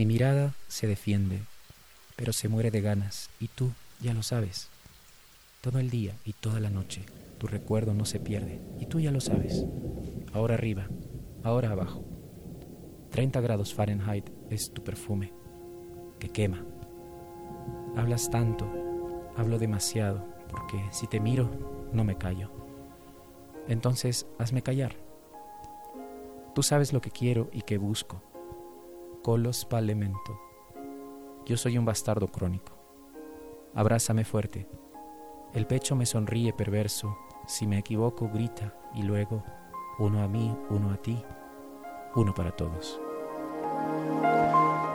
Mi mirada se defiende, pero se muere de ganas, y tú ya lo sabes. Todo el día y toda la noche, tu recuerdo no se pierde, y tú ya lo sabes. Ahora arriba, ahora abajo. 30 grados Fahrenheit es tu perfume, que quema. Hablas tanto, hablo demasiado, porque si te miro, no me callo. Entonces, hazme callar. Tú sabes lo que quiero y que busco. Colos palemento. Yo soy un bastardo crónico. Abrázame fuerte. El pecho me sonríe perverso. Si me equivoco, grita y luego, uno a mí, uno a ti, uno para todos.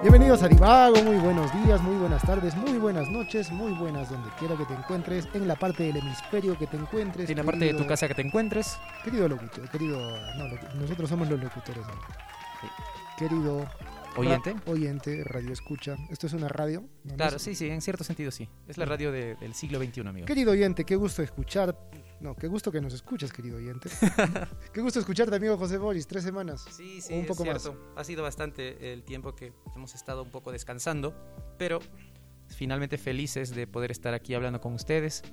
Bienvenidos a Divago, muy buenos días, muy buenas tardes, muy buenas noches, muy buenas donde quiera que te encuentres, en la parte del hemisferio que te encuentres. En la parte de tu casa que te encuentres. Querido locutor, querido. No, nosotros somos los locutores. Querido. Oyente. oyente, radio escucha. ¿Esto es una radio? claro, sí, sí, en cierto sentido sí. Es la radio del siglo XXI, amigo. Querido oyente, qué gusto escuchar no, qué gusto que nos escuches, querido oyente. qué gusto escucharte, amigo José Boris. Tres semanas. Sí, sí, un poco es cierto. Ha sido bastante el tiempo que hemos estado un poco descansando, pero finalmente felices de poder estar aquí hablando con ustedes.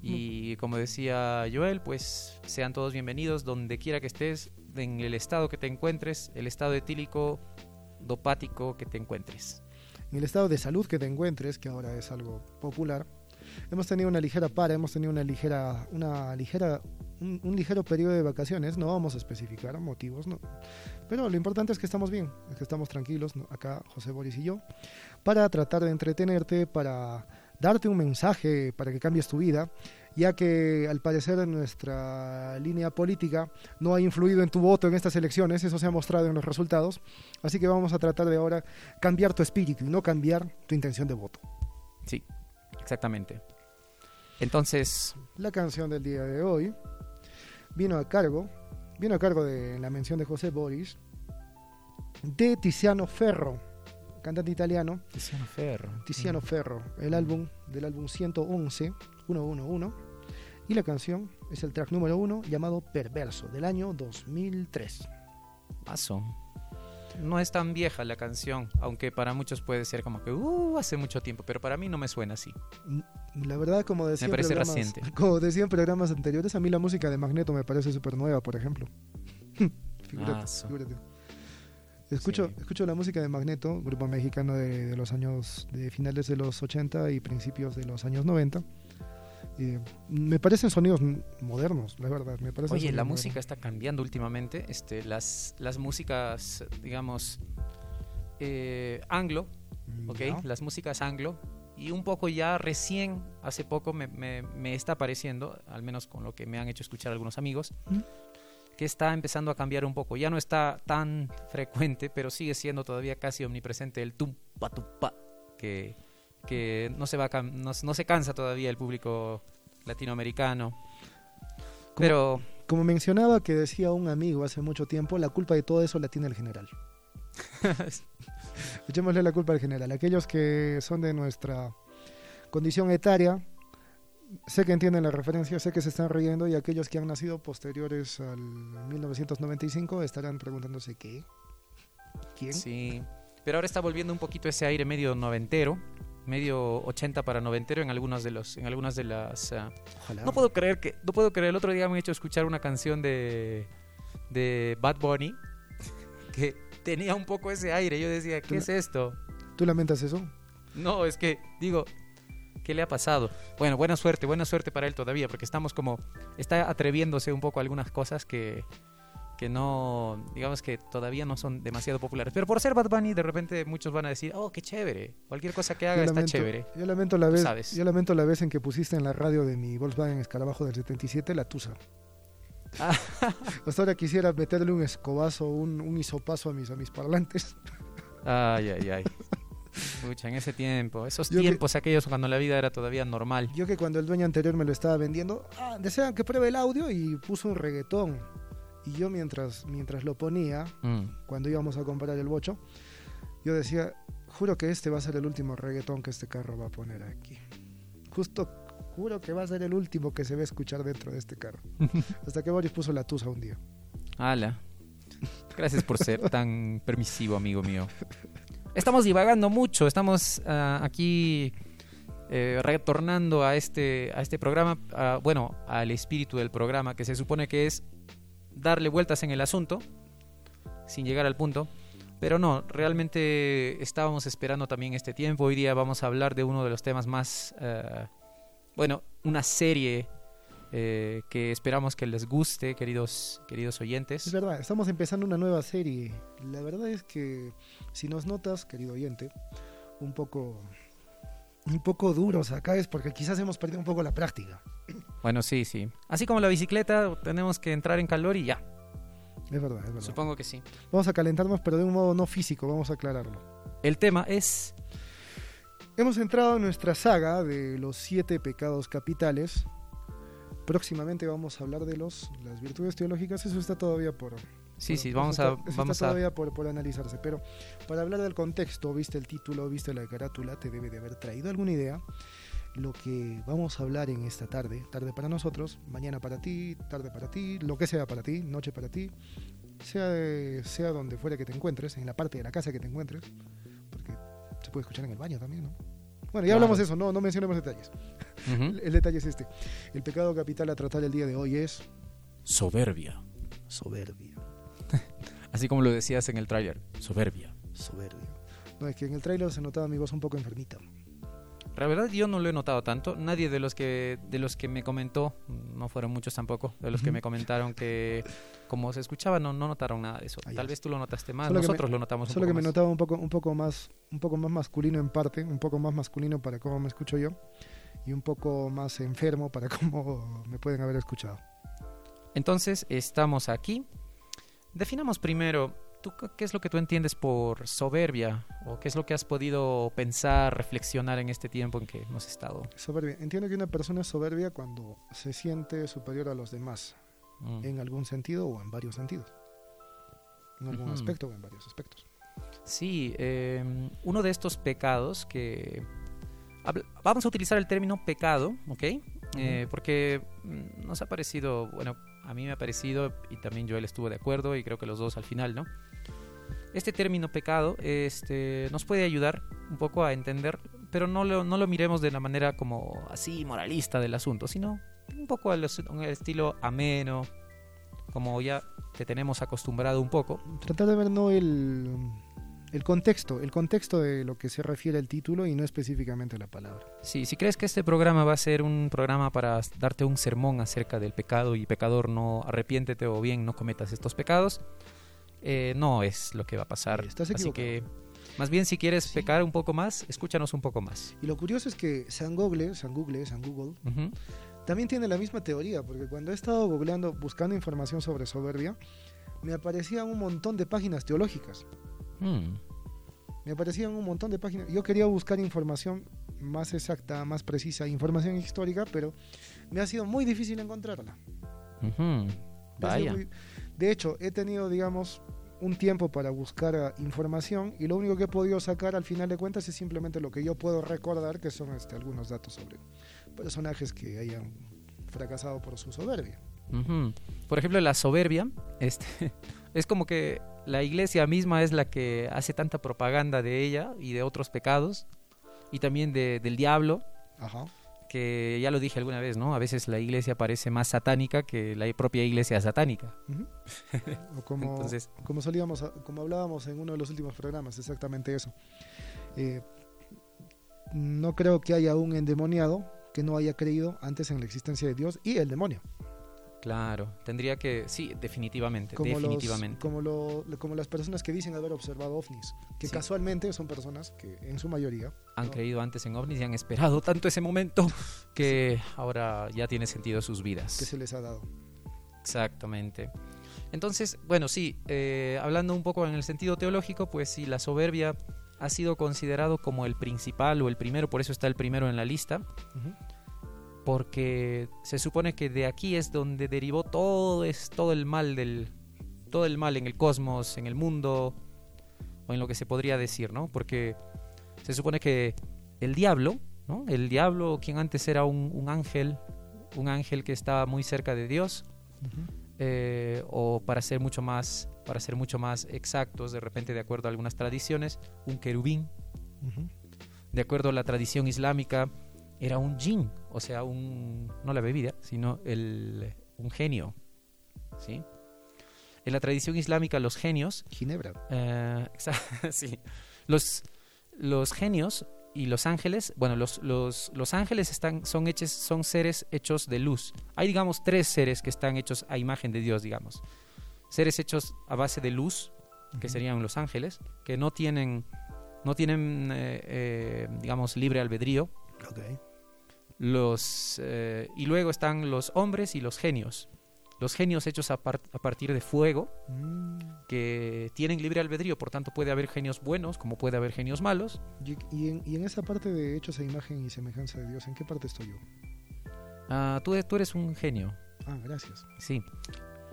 Y como decía Joel, pues sean todos bienvenidos donde quiera que estés, en el estado que te encuentres, el estado etílico, dopático que te encuentres. En el estado de salud que te encuentres, que ahora es algo popular, hemos tenido una ligera para, hemos tenido una ligera, una ligera, un, ligero periodo de vacaciones, no vamos a especificar motivos, no. Pero lo importante es que estamos bien, es que estamos tranquilos, acá José Boris y yo, para tratar de entretenerte, para darte un mensaje para que cambies tu vida, ya que al parecer nuestra línea política no ha influido en tu voto en estas elecciones, eso se ha mostrado en los resultados, así que vamos a tratar de ahora cambiar tu espíritu y no cambiar tu intención de voto. Sí, Exactamente. Entonces... La canción del día de hoy vino a cargo, vino a cargo de la mención de José Boris, de Tiziano Ferro, cantante italiano. Tiziano Ferro. Tiziano mm. Ferro, el álbum del álbum 111, 111, y la canción es el track número uno llamado Perverso, del año 2003. Paso no es tan vieja la canción, aunque para muchos puede ser como que uh, hace mucho tiempo, pero para mí no me suena así. Mm, la verdad, como decía, me parece reciente. Como decía en programas anteriores, a mí la música de Magneto me parece súper nueva, por ejemplo. figúrate, figúrate. Escucho, escucho la música de Magneto, grupo mexicano de, de, los años, de finales de los 80 y principios de los años 90 me parecen sonidos modernos, la verdad. Me Oye, la música está cambiando últimamente. Este, las, las músicas, digamos, eh, anglo, ¿ok? Las músicas anglo. Y un poco ya recién, hace poco me, me, está apareciendo, al menos con lo que me han hecho escuchar algunos amigos, que está empezando a cambiar un poco. Ya no está tan frecuente, pero sigue siendo todavía casi omnipresente el tumpa tumpa que que no se, va no, se cansa todavía el público latinoamericano. Pero... Como mencionaba que decía un amigo hace mucho tiempo, la culpa de todo eso la tiene el general. Echémosle la culpa al general. Aquellos que son de nuestra condición etaria, sé que entienden la referencia, sé que se están riendo y aquellos que han nacido posteriores al 1995 estarán preguntándose qué. ¿Quién? Sí, pero ahora está volviendo un poquito ese aire medio noventero medio 80 para noventero en algunas de los en algunas de las ah, no puedo creer que no puedo creer el otro día me he hecho escuchar una canción de de Bad Bunny que tenía un poco ese aire yo decía qué es esto tú lamentas eso no es que digo qué le ha pasado bueno buena suerte buena suerte para él todavía porque estamos como está atreviéndose un poco a algunas cosas que que no, digamos que todavía no son demasiado populares. Pero por ser Bad Bunny, de repente muchos van a decir, oh, qué chévere, cualquier cosa que haga está chévere. Yo lamento, la vez, yo lamento la vez en que pusiste en la radio de mi Volkswagen Escarabajo del 77 la Tusa. Ah. Hasta ahora quisiera meterle un escobazo, un, un hisopazo a mis, a mis parlantes. Ay, ay, ay. Escucha, en ese tiempo, esos tiempos aquellos cuando la vida era todavía normal. Yo que cuando el dueño anterior me lo estaba vendiendo, ah, desean que pruebe el audio y puso un reggaetón. Y yo mientras, mientras lo ponía, mm. cuando íbamos a comprar el bocho, yo decía, juro que este va a ser el último reggaetón que este carro va a poner aquí. Justo juro que va a ser el último que se va a escuchar dentro de este carro. Hasta que Boris puso la tusa un día. ¡Hala! Gracias por ser tan permisivo, amigo mío. Estamos divagando mucho, estamos ah, aquí eh, retornando a este, a este programa, ah, bueno, al espíritu del programa, que se supone que es darle vueltas en el asunto, sin llegar al punto. Pero no, realmente estábamos esperando también este tiempo. Hoy día vamos a hablar de uno de los temas más, eh, bueno, una serie eh, que esperamos que les guste, queridos, queridos oyentes. Es verdad, estamos empezando una nueva serie. La verdad es que si nos notas, querido oyente, un poco, un poco duros acá es porque quizás hemos perdido un poco la práctica. Bueno, sí, sí. Así como la bicicleta, tenemos que entrar en calor y ya. Es verdad, es verdad. Supongo que sí. Vamos a calentarnos, pero de un modo no físico, vamos a aclararlo. El tema es... Hemos entrado en nuestra saga de los siete pecados capitales. Próximamente vamos a hablar de los las virtudes teológicas. Eso está todavía por... Sí, por- sí, eso vamos está- a... eso Vamos está a... todavía por, por analizarse. Pero para hablar del contexto, viste el título, viste la carátula, te debe de haber traído alguna idea. Lo que vamos a hablar en esta tarde, tarde para nosotros, mañana para ti, tarde para ti, lo que sea para ti, noche para ti, sea, de- sea donde fuera que te encuentres, en la parte de la casa que te encuentres, porque se puede escuchar en el baño también, ¿no? Bueno, ya Claro. hablamos de eso, no, no mencionemos detalles. Ujú. El, el detalle es este. El pecado capital a tratar el día de hoy es Soberbia. soberbia. Así como lo decías en el tráiler. Soberbia. Soberbia. No, es que en el tráiler se notaba mi voz un poco enfermita. La verdad yo no lo he notado tanto. Nadie de los que de los que me comentó, no fueron muchos tampoco, de los que me comentaron que como se escuchaba no, no notaron nada de eso. Tal vez tú lo notaste más, Solo que me- nosotros lo notamos un Solo que poco me más. notaba un poco, un poco más, un poco más masculino en parte, un poco más masculino para cómo me escucho yo, y un poco más enfermo para cómo me pueden haber escuchado. Entonces, estamos aquí. Definamos primero, ¿tú qué- es lo que tú entiendes por soberbia? ¿O qué es lo que has podido pensar, reflexionar en este tiempo en que hemos estado? Soberbia. Entiendo que una persona es soberbia cuando se siente superior a los demás, Mm. en algún sentido o en varios sentidos. En algún aspecto o en varios aspectos. Sí, eh, uno de estos pecados que... Vamos a utilizar el término pecado, ¿ok? Eh, porque mm, nos ha parecido, bueno, a mí me ha parecido, y también Joel estuvo de acuerdo, y creo que los dos al final, ¿no? Este término pecado este, nos puede ayudar un poco a entender, pero no lo, no lo miremos de la manera como así moralista del asunto, sino un poco al, al estilo ameno, como ya te tenemos acostumbrado un poco. Tratar de ver no el, el contexto, el contexto de lo que se refiere al título y no específicamente la palabra. Sí, si crees que este programa va a ser un programa para darte un sermón acerca del pecado y pecador, no arrepiéntete o bien no cometas estos pecados, eh, no es lo que va a pasar. Estás Así que, más bien, si quieres Sí. pecar un poco más, escúchanos un poco más. Y lo curioso es que San Google, San Google, San Google, también tiene la misma teoría, porque cuando he estado googleando, buscando información sobre soberbia, me aparecían un montón de páginas teológicas. Mm, Me aparecían un montón de páginas. Yo quería buscar información más exacta, más precisa, información histórica, pero me ha sido muy difícil encontrarla. Vaya. muy- De hecho, he tenido, digamos, un tiempo para buscar ah, información y lo único que he podido sacar al final de cuentas es simplemente lo que yo puedo recordar, que son este, algunos datos sobre personajes que hayan fracasado por su soberbia. Por ejemplo, la soberbia este, es como que la iglesia misma es la que hace tanta propaganda de ella y de otros pecados y también de- del diablo Ajá. que ya lo dije alguna vez, ¿no? A veces la iglesia parece más satánica que la propia iglesia satánica. O como, Entonces, como solíamos, a- como hablábamos en uno de los últimos programas, exactamente eso. Eh, no creo que haya un endemoniado que no haya creído antes en la existencia de Dios y el demonio. Claro, tendría que, sí, definitivamente, Como, los- definitivamente. como, lo- como las personas que dicen haber observado ovnis, que Sí. casualmente son personas que en su mayoría Han ¿no? creído antes en ovnis y han esperado tanto ese momento que ahora ya tiene sentido sus vidas. que se les ha dado. Exactamente. Entonces, bueno, sí, eh, hablando un poco en el sentido teológico, pues sí, la soberbia ha sido considerado como el principal o el primero, por eso está el primero en la lista. Porque se supone que de aquí es donde derivó todo es todo el mal del todo el mal en el cosmos, en el mundo o en lo que se podría decir, ¿no? Porque se supone que el diablo, ¿no? El diablo, quien antes era un, un ángel, un ángel que estaba muy cerca de Dios, eh, o para ser mucho más para ser mucho más exactos, de repente de acuerdo a algunas tradiciones, un querubín. De acuerdo a la tradición islámica, era un jinn, o sea, un no la bebida, sino el, un genio. ¿sí? En la tradición islámica, los genios Ginebra. Eh, sí. Los, los genios y los ángeles, bueno, los, los, los ángeles están, son, hechos, son seres hechos de luz. Hay, digamos, tres seres que están hechos a imagen de Dios, digamos. Seres hechos a base de luz, que serían los ángeles, que no tienen, no tienen eh, eh, digamos, libre albedrío. Ok. Los, eh, y luego están los hombres y los genios. Los genios hechos a, par- a partir de fuego, Mm. que tienen libre albedrío, por tanto puede haber genios buenos como puede haber genios malos. Y, y en, y en esa parte de hechos a imagen y semejanza de Dios, ¿en qué parte estoy yo? Ah, tú, tú eres un genio, Ah, gracias. sí.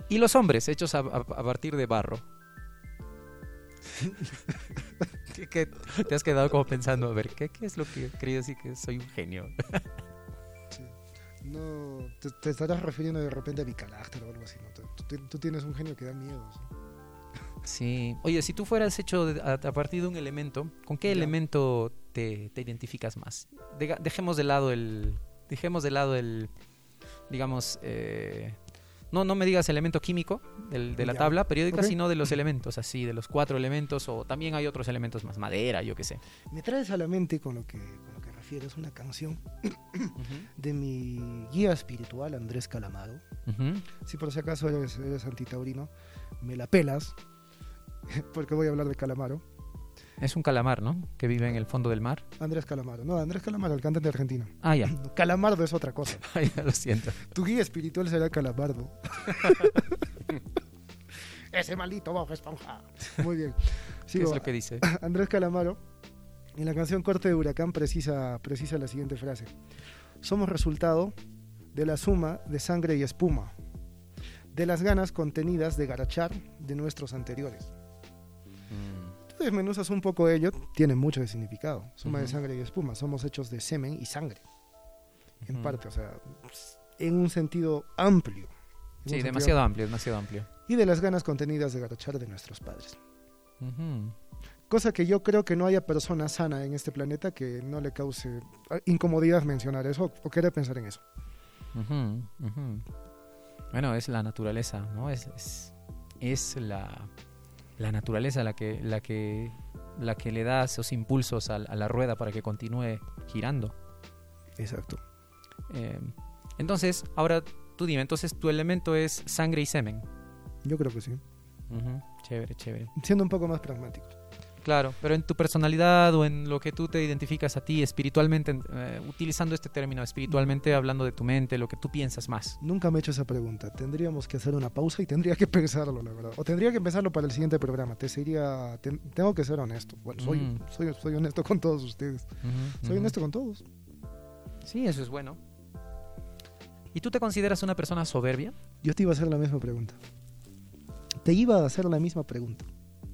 Y los hombres hechos a, partir de barro. ¿Qué- qué? te has quedado como pensando, a ver, ¿qué, qué es lo que quería decir que soy un genio? No, te, te estarás refiriendo de repente a mi carácter o algo así. ¿no? Tú, tienes un genio que da miedo. ¿sí? Sí. Oye, si tú fueras hecho a, a partir de un elemento, ¿con qué Ya. elemento te, te identificas más? Dejemos de lado el... Dejemos de lado el... Digamos... eh, no, no me digas elemento químico del- de la Ya. tabla periódica, sino de los elementos, así, de los cuatro elementos, o también hay otros elementos más, madera, yo qué sé. Me traes a la mente con lo que, con refieres una canción de mi guía espiritual, Andrés Calamaro. Si por si acaso eres, eres antitaurino, me la pelas, porque voy a hablar de Calamaro. Es un calamar, ¿no? Que vive en el fondo del mar. Andrés Calamaro, no, Andrés Calamaro, el cantante argentino. Ah, ya. Calamardo es otra cosa. Ay, ya lo siento. Tu guía espiritual será Calamardo. Ese maldito Bob Esponja. Muy bien. ¿Qué Sigo. es lo que dice? Andrés Calamaro, en la canción Corte de Huracán, precisa, precisa la siguiente frase. Somos resultado de la suma de sangre y espuma, de las ganas contenidas de garachar de nuestros anteriores. Tú desmenuzas un poco ello, tiene mucho de significado. Suma de Ujú. sangre y espuma, somos hechos de semen y sangre, en parte, o sea, en un sentido amplio. Sí, demasiado amplio, demasiado amplio. y de las ganas contenidas de garachar de nuestros padres. Ujú. Cosa que yo creo que no haya persona sana en este planeta que no le cause ah, incomodidad mencionar eso o querer pensar en eso. Bueno, es la naturaleza, ¿no? Es, es, es la, la naturaleza la que, la, que, la que le da esos impulsos a, a la rueda para que continúe girando. Exacto. Eh, entonces, ahora tú dime, entonces tu elemento es sangre y semen. Yo creo que sí. Chévere, chévere. Siendo un poco más pragmático. Claro, pero en tu personalidad o en lo que tú te identificas a ti espiritualmente, eh, utilizando este término espiritualmente, hablando de tu mente, lo que tú piensas más. Nunca me he hecho esa pregunta. Tendríamos que hacer una pausa y tendría que pensarlo, la verdad. O tendría que pensarlo para el siguiente programa. Te sería, ten- tengo que ser honesto. Bueno, soy, Mm. soy, soy honesto con todos ustedes. Soy honesto con todos. Sí, eso es bueno. ¿Y tú te consideras una persona soberbia? Yo te iba a hacer la misma pregunta. Te iba a hacer la misma pregunta.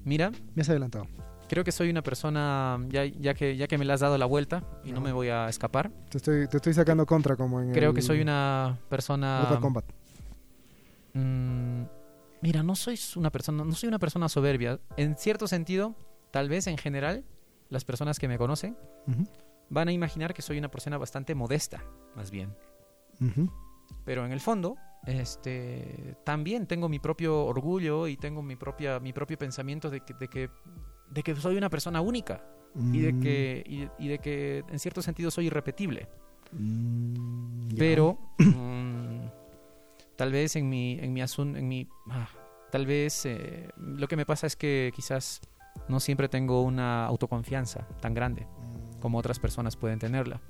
Mira, Me has adelantado. Creo que soy una persona, ya, ya, que, ya que me la has dado la vuelta y no me voy a escapar, Te estoy, te estoy sacando contra como en creo el que soy una persona... Mortal Kombat. Mm, mira, no soy una persona, no soy una persona soberbia. En cierto sentido, tal vez en general, las personas que me conocen van a imaginar que soy una persona bastante modesta, más bien. Pero en el fondo, este, también tengo mi propio orgullo y tengo mi propia, mi propio pensamiento de que, de que, de que soy una persona única y de Mm, que, y, y de que en cierto sentido soy irrepetible. mm. Pero mm, tal vez en mi, en mi asunto, en mi, ah, tal vez eh, lo que me pasa es que quizás no siempre tengo una autoconfianza tan grande como otras personas pueden tenerla.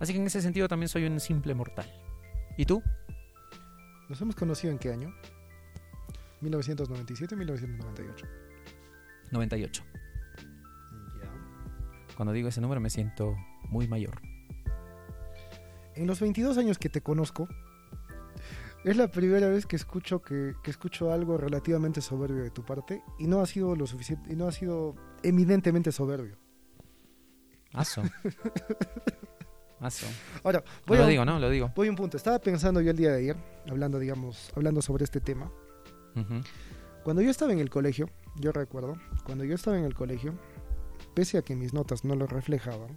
Así que en ese sentido también soy un simple mortal. ¿Y tú? ¿Nos hemos conocido en qué año? 1997 1998. 98. Ya. Cuando digo ese número me siento muy mayor. En los 22 años que te conozco, es la primera vez que escucho que, que escucho algo relativamente soberbio de tu parte y no ha sido lo suficiente y no ha sido eminentemente soberbio. Aso. Mazo. Ahora, No voy lo a, digo, ¿no? Lo digo. voy a un punto. Estaba pensando yo el día de ayer, hablando, digamos, hablando sobre este tema. Cuando yo estaba en el colegio, yo recuerdo, cuando yo estaba en el colegio, pese a que mis notas no lo reflejaban,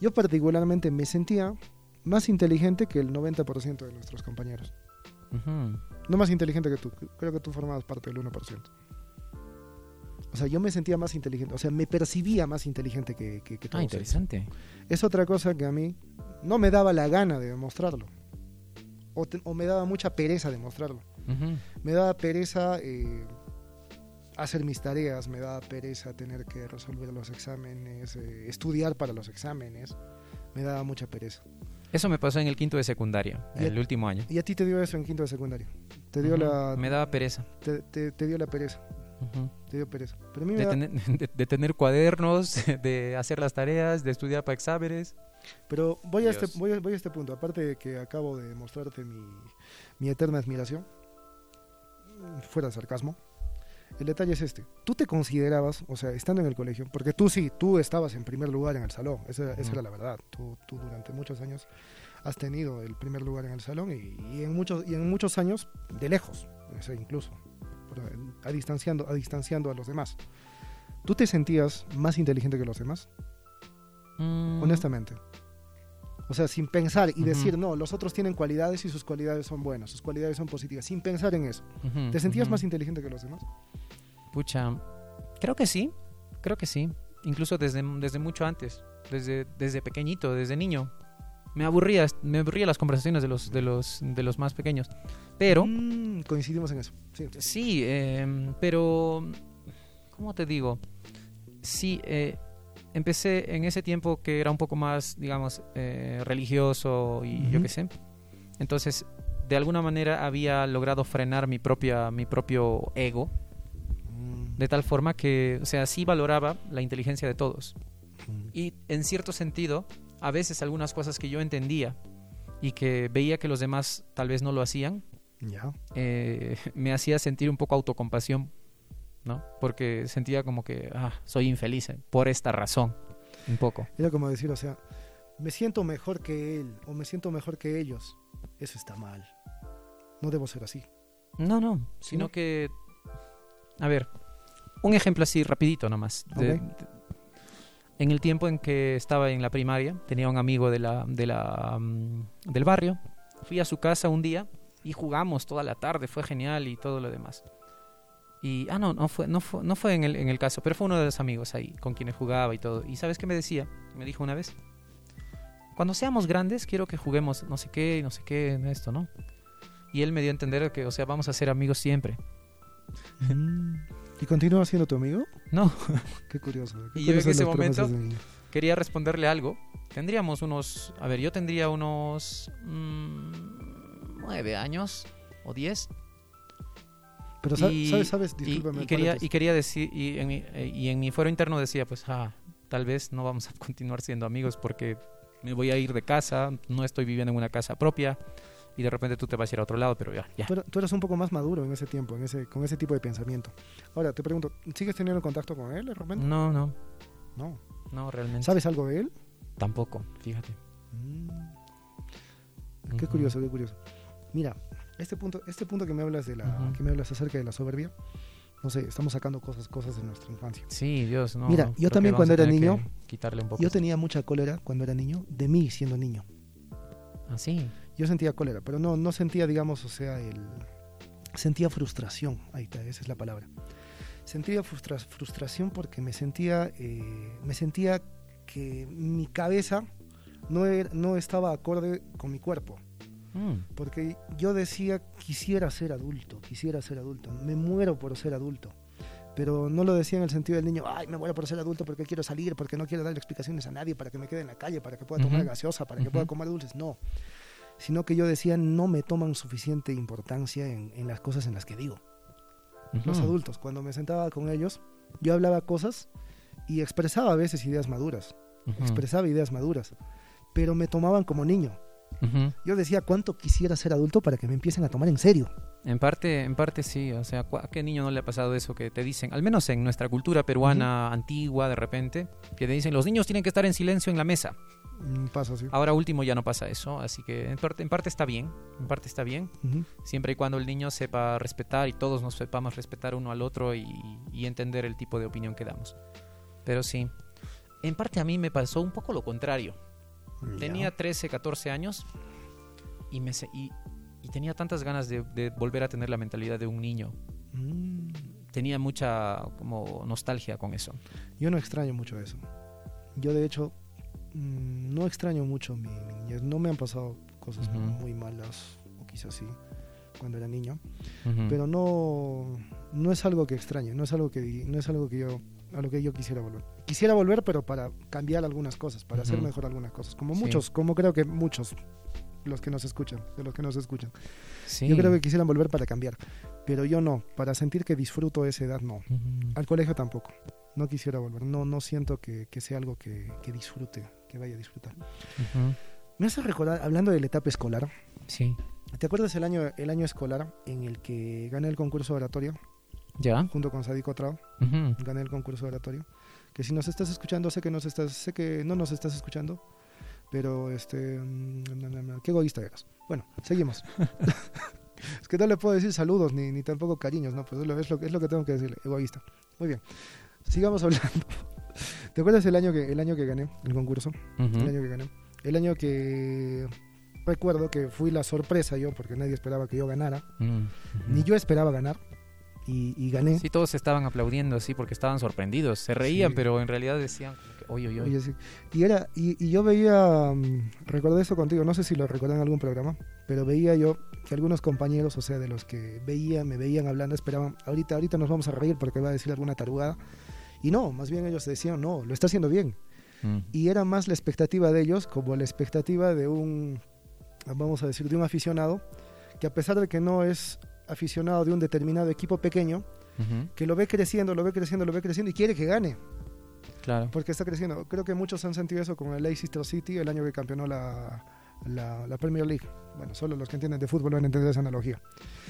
yo particularmente me sentía más inteligente que el 90% de nuestros compañeros. No más inteligente que tú, creo que tú formabas parte del 1%. O sea, yo me sentía más inteligente, o sea, me percibía más inteligente que, que, que Ah, todos ellos. interesante. Es otra cosa que a mí no me daba la gana de demostrarlo. O, te- o me daba mucha pereza demostrarlo. Ujú. Me daba pereza eh, hacer mis tareas, me daba pereza tener que resolver los exámenes, eh, estudiar para los exámenes. Me daba mucha pereza. Eso me pasó en el quinto de secundaria, Y- el último año. Y a ti te dio eso en quinto de secundaria. Te dio, la, Me daba pereza. te, te- te dio la pereza. Te dio pereza. Pero a mí me De, da- tener, de- de tener cuadernos, de hacer las tareas, de estudiar para exámenes. Pero voy a, este, voy, a, voy a este punto. Aparte de que acabo de mostrarte mi, mi eterna admiración, fuera de sarcasmo, el detalle es este. Tú te considerabas, o sea, estando en el colegio, porque tú sí, tú estabas en primer lugar en el salón, esa, esa Ujú. era la verdad. Tú, tú durante muchos años has tenido el primer lugar en el salón y, y en, muchos, y en muchos años de lejos, o sea, incluso, por- a, distanciando, a distanciando a los demás. ¿Tú te sentías más inteligente que los demás? Mm, honestamente. O sea, sin pensar y decir, no, los otros tienen cualidades y sus cualidades son buenas, sus cualidades son positivas, sin pensar en eso. ujú, ¿Te sentías más inteligente que los demás? Pucha, creo que sí, creo que sí. Incluso desde, desde mucho antes, desde, desde pequeñito, desde niño. Me aburría, me aburría las conversaciones de los, de los, de los más pequeños. Pero, Mm, coincidimos en eso. Sí. sí, em, pero, ¿cómo te digo? Sí, eh, empecé en ese tiempo que era un poco más, digamos, eh, religioso y yo qué sé. Entonces, de alguna manera había logrado frenar mi, propia, mi propio ego Mm, de tal forma que, o sea, sí valoraba la inteligencia de todos. Y en cierto sentido, a veces algunas cosas que yo entendía y que veía que los demás tal vez no lo hacían, Ya. eh, me hacía sentir un poco autocompasión, ¿no? Porque sentía como que, ah, soy infeliz eh, por esta razón, un poco. Era como decir, o sea, me siento mejor que él o me siento mejor que ellos. Eso está mal. No debo ser así. No, no, sino no? que, a ver, un ejemplo así rapidito nomás. de- Ok. de- en el tiempo en que estaba en la primaria, tenía un amigo de la, de la, mm, del barrio. Fui a su casa un día y jugamos toda la tarde, fue genial y todo lo demás. Y, ah, no, no fue, no fue, no fue en, el, en el caso, pero fue uno de los amigos ahí con quienes jugaba y todo. ¿Y sabes qué me decía? Me dijo una vez, cuando seamos grandes quiero que juguemos no sé qué, no sé qué, en esto, ¿no? Y él me dio a entender que, o sea, vamos a ser amigos siempre. ¿Y continúa siendo tu amigo? No, Qué curioso. Qué Y yo en ese momento- quería responderle algo. Tendríamos unos, a ver, yo tendría unos mm, nueve años o diez. Pero y- sabes, sabes, Y, discúlpame. y quería, y quería decir, y en, mi, eh, y en mi fuero interno decía, pues, ah, tal vez no vamos a continuar siendo amigos porque me voy a ir de casa, no estoy viviendo en una casa propia y de repente tú te vas a ir a otro lado, pero ya, ya. Tú, tú eras un poco más maduro en ese tiempo, en ese, con ese tipo de pensamiento. Ahora, te pregunto, ¿sigues teniendo contacto con él de repente? No, no, No. no, realmente. ¿Sabes algo de él? Tampoco, fíjate. Qué Ujú. curioso, qué curioso. Mira, este punto, este punto que me hablas de la, que me hablas acerca de la soberbia, no sé, estamos sacando cosas, cosas de nuestra infancia. Sí, Dios, no. Mira, yo también cuando era niño, Quitarle un poco. Yo tenía mucha cólera cuando era niño, de mí siendo niño. Ah, sí. Yo sentía cólera, pero no, no sentía, digamos, o sea, el... Sentía frustración, ahí está, esa es la palabra. Sentía frustra- frustración porque me sentía, eh, me sentía que mi cabeza no, era- no estaba acorde con mi cuerpo. Mm, Porque yo decía, quisiera ser adulto, quisiera ser adulto, me muero por ser adulto. Pero no lo decía en el sentido del niño, ay, me muero por ser adulto porque quiero salir, porque no quiero darle explicaciones a nadie, para que me quede en la calle, para que pueda tomar Ujú. gaseosa, para que Ujú. pueda comer dulces. No. Sino que yo decía, no me toman suficiente importancia en, en las cosas en las que digo. Los ujú. adultos, cuando me sentaba con ellos, yo hablaba cosas y expresaba a veces ideas maduras, expresaba ideas maduras, pero me tomaban como niño. Yo decía, ¿cuánto quisiera ser adulto para que me empiecen a tomar en serio? En parte, en parte sí, o sea, ¿cu- ¿a qué niño no le ha pasado eso que te dicen, al menos en nuestra cultura peruana antigua de repente, que te dicen los niños tienen que estar en silencio en la mesa? Mm, Pasa así. Ahora último ya no pasa eso, así que en parte, en parte está bien, en parte está bien, siempre y cuando el niño sepa respetar y todos nos sepamos respetar uno al otro y, y entender el tipo de opinión que damos. Pero sí, en parte a mí me pasó un poco lo contrario. Tenía 13, 14 años y, me, y, y tenía tantas ganas de, de volver a tener la mentalidad de un niño. Mm, Tenía mucha como nostalgia con eso. Yo no extraño mucho eso. Yo, de hecho, mm, no extraño mucho mi, mi niñez. No me han pasado cosas Ujú. muy malas, o quizás sí, cuando era niño. Ujú. Pero no, no es algo que extrañe, no es algo que, no es algo que yo, a lo que yo quisiera volver. Quisiera volver, pero para cambiar algunas cosas, para hacer Ujú. mejor algunas cosas. Como Sí. muchos, como creo que muchos los que nos escuchan, de los que nos escuchan. Sí. Yo creo que quisieran volver para cambiar, pero yo no, para sentir que disfruto esa edad no. Ujú. Al colegio tampoco. No quisiera volver. No, no siento que, que sea algo que, que disfrute, que vaya a disfrutar. Ujú. Me hace recordar, hablando de la etapa escolar, Sí. ¿te acuerdas el año, el año escolar en el que gané el concurso de oratorio ¿Ya? junto con Sadico Trao? Ujú. Gané el concurso de oratorio. Que si nos estás escuchando, sé que, nos estás, sé que no nos estás escuchando, pero este, mm, qué egoísta eras. Bueno, seguimos. es que no le puedo decir saludos ni, ni tampoco cariños, ¿no? Pues es lo, es lo, es lo que tengo que decirle, egoísta. Muy bien, sigamos hablando. ¿Te acuerdas el año que, el año que gané el concurso? Ujú. El año que gané. El año que recuerdo que fui la sorpresa yo, porque nadie esperaba que yo ganara. Mm, ujú. Ni yo esperaba ganar. Y, y gané. Sí, todos estaban aplaudiendo así porque estaban sorprendidos. Se reían, Sí. pero en realidad decían, oye, oye, oye. Sí. Y era, y, y yo veía, mm, recordé eso contigo, no sé si lo recordé en algún programa, pero veía yo que algunos compañeros, o sea, de los que veía, me veían hablando, esperaban, ahorita, ahorita nos vamos a reír porque va a decir alguna tarugada. Y no, más bien ellos decían, no, lo está haciendo bien. Mm, Y era más la expectativa de ellos como la expectativa de un, vamos a decir, de un aficionado, que a pesar de que no es aficionado de un determinado equipo pequeño, que lo ve creciendo, lo ve creciendo, lo ve creciendo y quiere que gane. Claro. Porque está creciendo. Creo que muchos han sentido eso con el Leicester City el año que campeonó la, la, la Premier League. Bueno, solo los que entienden de fútbol van a entender esa analogía.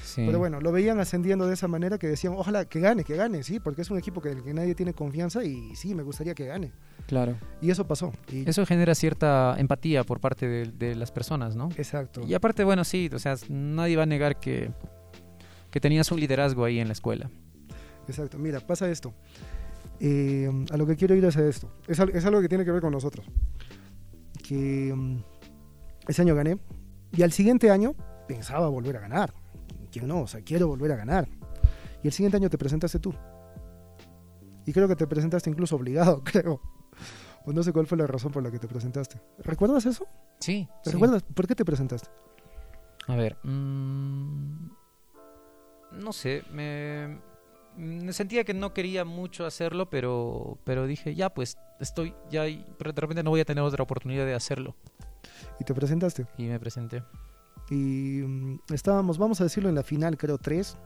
Sí. Pero bueno, lo veían ascendiendo de esa manera que decían, ojalá que gane, que gane, sí, porque es un equipo que, que nadie tiene confianza y sí, me gustaría que gane. Claro. Y eso pasó. Y, Eso genera cierta empatía por parte de, de las personas, ¿no? Exacto. Y aparte, bueno, sí, o sea, nadie va a negar que, que tenías un liderazgo ahí en la escuela. Exacto. Mira, pasa esto. Eh, a lo que quiero ir es a esto. Es, es algo que tiene que ver con nosotros. Que mm, ese año gané y al siguiente año pensaba volver a ganar. ¿Quién no? O sea, quiero volver a ganar. Y el siguiente año te presentaste tú. Y creo que te presentaste incluso obligado, creo. O no sé cuál fue la razón por la que te presentaste. ¿Recuerdas eso? Sí. ¿Te sí. recuerdas? ¿Por qué te presentaste? A ver. mm, no sé, me, me sentía que no quería mucho hacerlo, pero, pero dije, ya, pues estoy, ya, y- pero de repente no voy a tener otra oportunidad de hacerlo. Y te presentaste. Y me presenté. Y mm, estábamos, vamos a decirlo, en la final, creo, tres.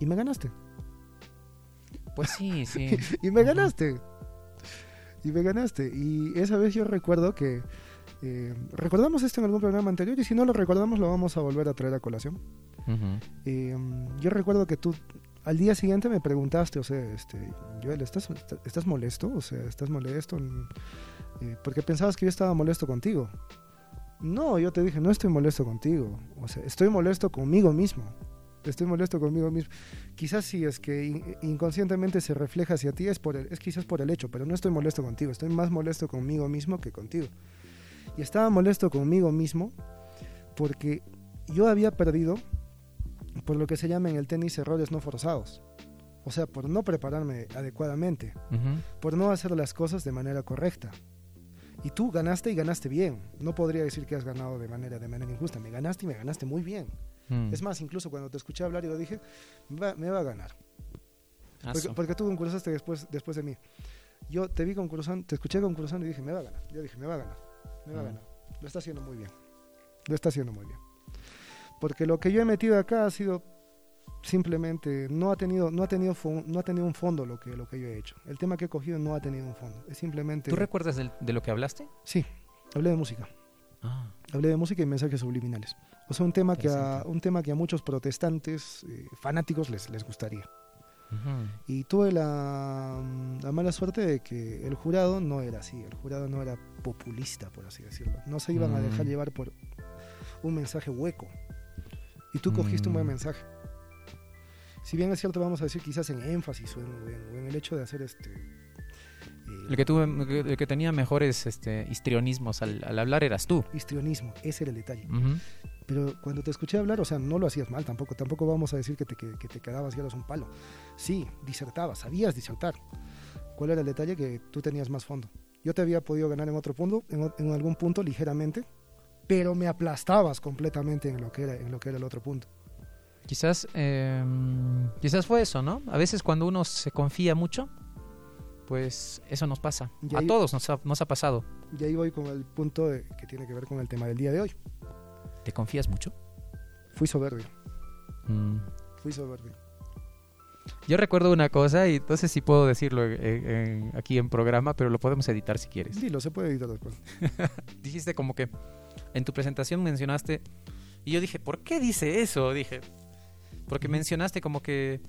Y me ganaste. Pues sí, sí. y me ganaste. Y me ganaste. Y esa vez yo recuerdo que... eh, recordamos esto en algún programa anterior y si no lo recordamos lo vamos a volver a traer a colación. Eh, yo recuerdo que tú al día siguiente me preguntaste, o sea, este, Joel, ¿estás, est- estás molesto? O sea, ¿estás molesto? Eh, porque pensabas que yo estaba molesto contigo. No, yo te dije, no estoy molesto contigo. O sea, estoy molesto conmigo mismo. Estoy molesto conmigo mismo. Quizás si es que in- inconscientemente se refleja hacia ti, es, por el- es quizás por el hecho, pero no estoy molesto contigo. Estoy más molesto conmigo mismo que contigo. Y estaba molesto conmigo mismo porque yo había perdido por lo que se llama en el tenis errores no forzados. O sea, por no prepararme adecuadamente, por no hacer las cosas de manera correcta. Y tú ganaste y ganaste bien. No podría decir que has ganado de manera, de manera injusta. Me ganaste y me ganaste muy bien. Mm. Es más, incluso cuando te escuché hablar y lo dije, me va, me va a ganar. Ah, Porque, porque tú concursaste después, después de mí. Yo te vi concursando, te escuché concursando y dije, me va a ganar. Yo dije, me va a ganar. Me va a Mm. ganar. Lo está haciendo muy bien. Lo está haciendo muy bien. Porque lo que yo he metido acá ha sido simplemente no ha tenido no ha tenido no ha tenido un fondo lo que lo que yo he hecho. El tema que he cogido no ha tenido un fondo. Es simplemente ¿Tú recuerdas del- de lo que hablaste? Sí, hablé de música. Ah, Hablé de música y mensajes subliminales. O sea, un tema que a, un tema que a muchos protestantes eh, fanáticos les, les gustaría. Y tuve la, la mala suerte de que el jurado no era así, el jurado no era populista, por así decirlo. No se iban a dejar Mm. llevar por un mensaje hueco. Y tú cogiste un buen Mm. mensaje. Si bien es cierto, vamos a decir quizás en énfasis o en, en- en el hecho de hacer este... eh, El que, tuve, el que tenía mejores este, histrionismos al, al hablar eras tú. histrionismo, ese era el detalle. Ujú. Pero cuando te escuché hablar, o sea, no lo hacías mal tampoco. Tampoco vamos a decir que te, que, que te quedabas y eras un palo. Sí, disertabas, sabías disertar. ¿Cuál era el detalle? Que tú tenías más fondo. Yo te había podido ganar en otro punto, en, en algún punto ligeramente, pero me aplastabas completamente en lo que era, en lo que era el otro punto. Quizás, eh, quizás fue eso, ¿no? A veces cuando uno se confía mucho, pues eso nos pasa. Y A ahí- todos nos ha, nos ha pasado. Y ahí voy con el punto de- que tiene que ver con el tema del día de hoy. ¿Te confías mucho? Fui soberbio, Mm. fui soberbio. Yo recuerdo una cosa y no sé si puedo decirlo en- en- aquí en programa, pero lo podemos editar si quieres. Dilo, se puede editar después. Dijiste como que en tu presentación mencionaste y yo dije, ¿por qué dice eso? Dije, porque mencionaste como que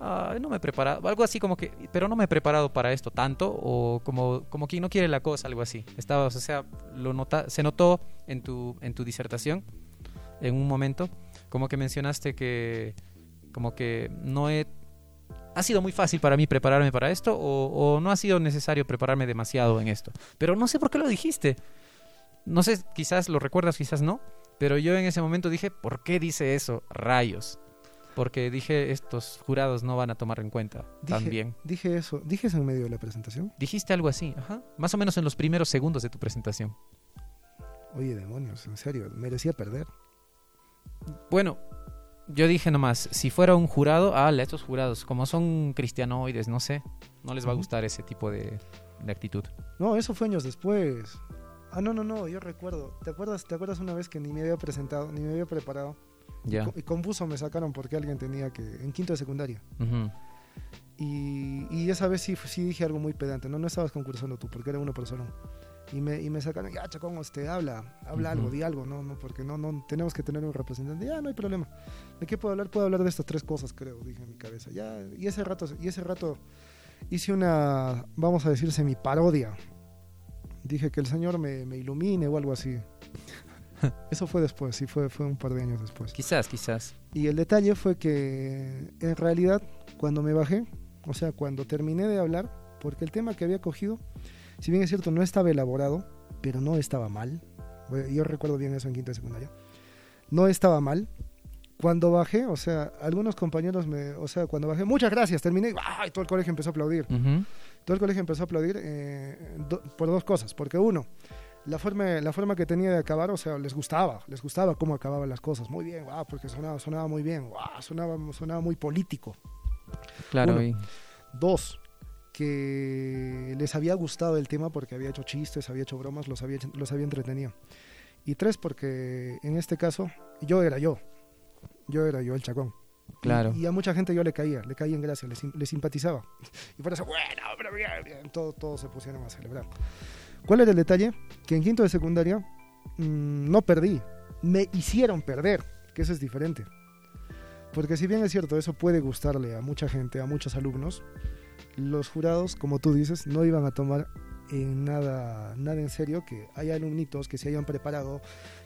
"Ay, no me he preparado, algo así como que, pero no me he preparado para esto tanto o como como quien no quiere la cosa, algo así. Estabas, o sea, lo nota, se notó en tu en tu disertación en un momento como que mencionaste que como que no he ha sido muy fácil para mí prepararme para esto o, o no ha sido necesario prepararme demasiado en esto. Pero no sé por qué lo dijiste. No sé, quizás lo recuerdas, quizás no. Pero yo en ese momento dije, ¿por qué dice eso? Rayos. Porque dije, estos jurados no van a tomar en cuenta Dije, también. dije eso, dije eso en medio de la presentación. Dijiste algo así, ajá. Más o menos en los primeros segundos de tu presentación. Oye, demonios, en serio, merecía perder. Bueno, yo dije nomás, si fuera un jurado, ah, estos jurados, como son cristianoides, no sé, no les va a gustar ese tipo de, de actitud. No, eso fue años después. Ah, no, no, no, yo recuerdo. ¿Te acuerdas, ¿Te acuerdas una vez que ni me había presentado, ni me había preparado? Ya. Y con buzo me sacaron porque alguien tenía que. en quinto de secundaria. Ujú. Y, y esa vez sí, sí dije algo muy pedante. No, no estabas concursando tú porque era uno por salón. Y me, y me sacaron, ya, chacón, este, habla, habla algo, di algo, no, no, porque no, no, tenemos que tener un representante. Ya, no hay problema. ¿De qué puedo hablar? Puedo hablar de estas tres cosas, creo, dije en mi cabeza. Ya, y ese rato, y ese rato hice una, vamos a decir, semi parodia. Dije que el Señor me, me ilumine o algo así. Eso fue después, sí, fue, fue un par de años después. Quizás, quizás. Y el detalle fue que en realidad cuando me bajé, o sea, cuando terminé de hablar, porque el tema que había cogido, si bien es cierto, no estaba elaborado, pero no estaba mal. Yo recuerdo bien eso en quinta secundaria. No estaba mal. Cuando bajé, o sea, algunos compañeros me, o sea, cuando bajé, muchas gracias, terminé, y ¡ay! todo el colegio empezó a aplaudir. Todo el colegio empezó a aplaudir eh, do- por dos cosas. Porque uno, la forma, la forma que tenía de acabar, o sea, les gustaba, les gustaba cómo acababan las cosas. Muy bien, guau, porque sonaba, sonaba muy bien, guau, sonaba, sonaba muy político. Claro, Uno. y- Dos, que les había gustado el tema porque había hecho chistes, había hecho bromas, los había, los había entretenido. Y tres, porque en este caso yo era yo. Yo era yo el chacón. Claro. Y, a mucha gente yo le caía, le caía en gracia, le, sim- le simpatizaba. Y por eso, bueno, pero bien, bien, todo- todos se pusieron a celebrar. ¿Cuál era el detalle? Que en quinto de secundaria mm, no perdí, me hicieron perder, que eso es diferente. Porque si bien es cierto, eso puede gustarle a mucha gente, a muchos alumnos, los jurados, como tú dices, no iban a tomar en nada, nada en serio que haya alumnitos que se hayan preparado,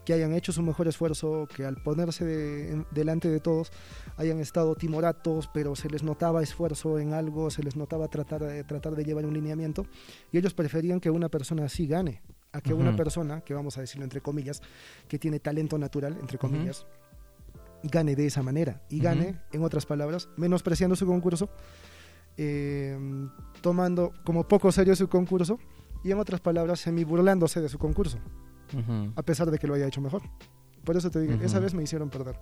que hayan hecho su mejor esfuerzo, que al ponerse de- delante de todos hayan estado timoratos, pero se les notaba esfuerzo en algo, se les notaba tratar de, tratar de llevar un lineamiento, y ellos preferían que una persona así gane, a que una persona, que vamos a decirlo entre comillas, que tiene talento natural, entre comillas, gane de esa manera, y gane, en otras palabras, menospreciando su concurso, eh, tomando como poco serio su concurso, y en otras palabras, semi burlándose de su concurso Ujú. a pesar de que lo haya hecho mejor. Por eso te digo, Ujú. esa vez me hicieron perder.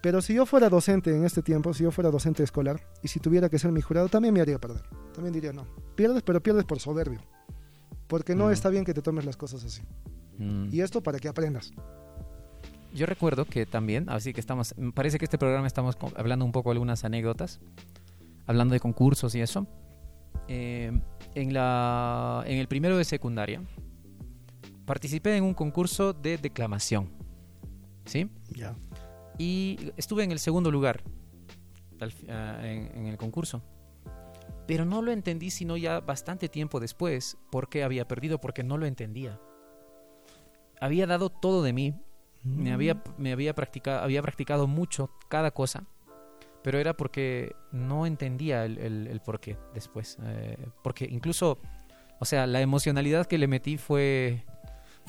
Pero si yo fuera docente en este tiempo, si yo fuera docente escolar, y si tuviera que ser mi jurado, también me haría perder. También diría, no, pierdes, pero pierdes por soberbio. Porque no Mm. está bien que te tomes las cosas así. Y esto para que aprendas. Yo recuerdo que también, así que estamos, parece que este programa estamos hablando un poco de algunas anécdotas, hablando de concursos y eso. Eh, en, la, en el primero de secundaria participé en un concurso de declamación, ¿sí? Ya. Y estuve en el segundo lugar. ah, en, el concurso. Pero no lo entendí sino ya bastante tiempo después por qué había perdido, porque no lo entendía. Había dado todo de mí, me, había, mm. me había, practicado, había practicado mucho cada cosa, pero era porque no entendía el, el, por qué después. Eh, porque incluso, o sea, la emocionalidad que le metí fue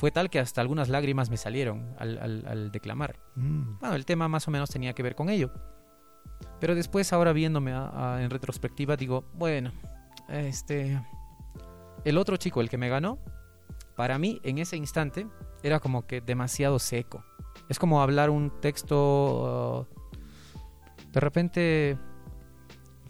fue tal que hasta algunas lágrimas me salieron al, declamar. Mm. Bueno, el tema más o menos tenía que ver con ello. Pero después, ahora viéndome en retrospectiva, digo, bueno, este, el otro chico, el que me ganó, para mí en ese instante era como que demasiado seco. Es como hablar un texto, uh, de repente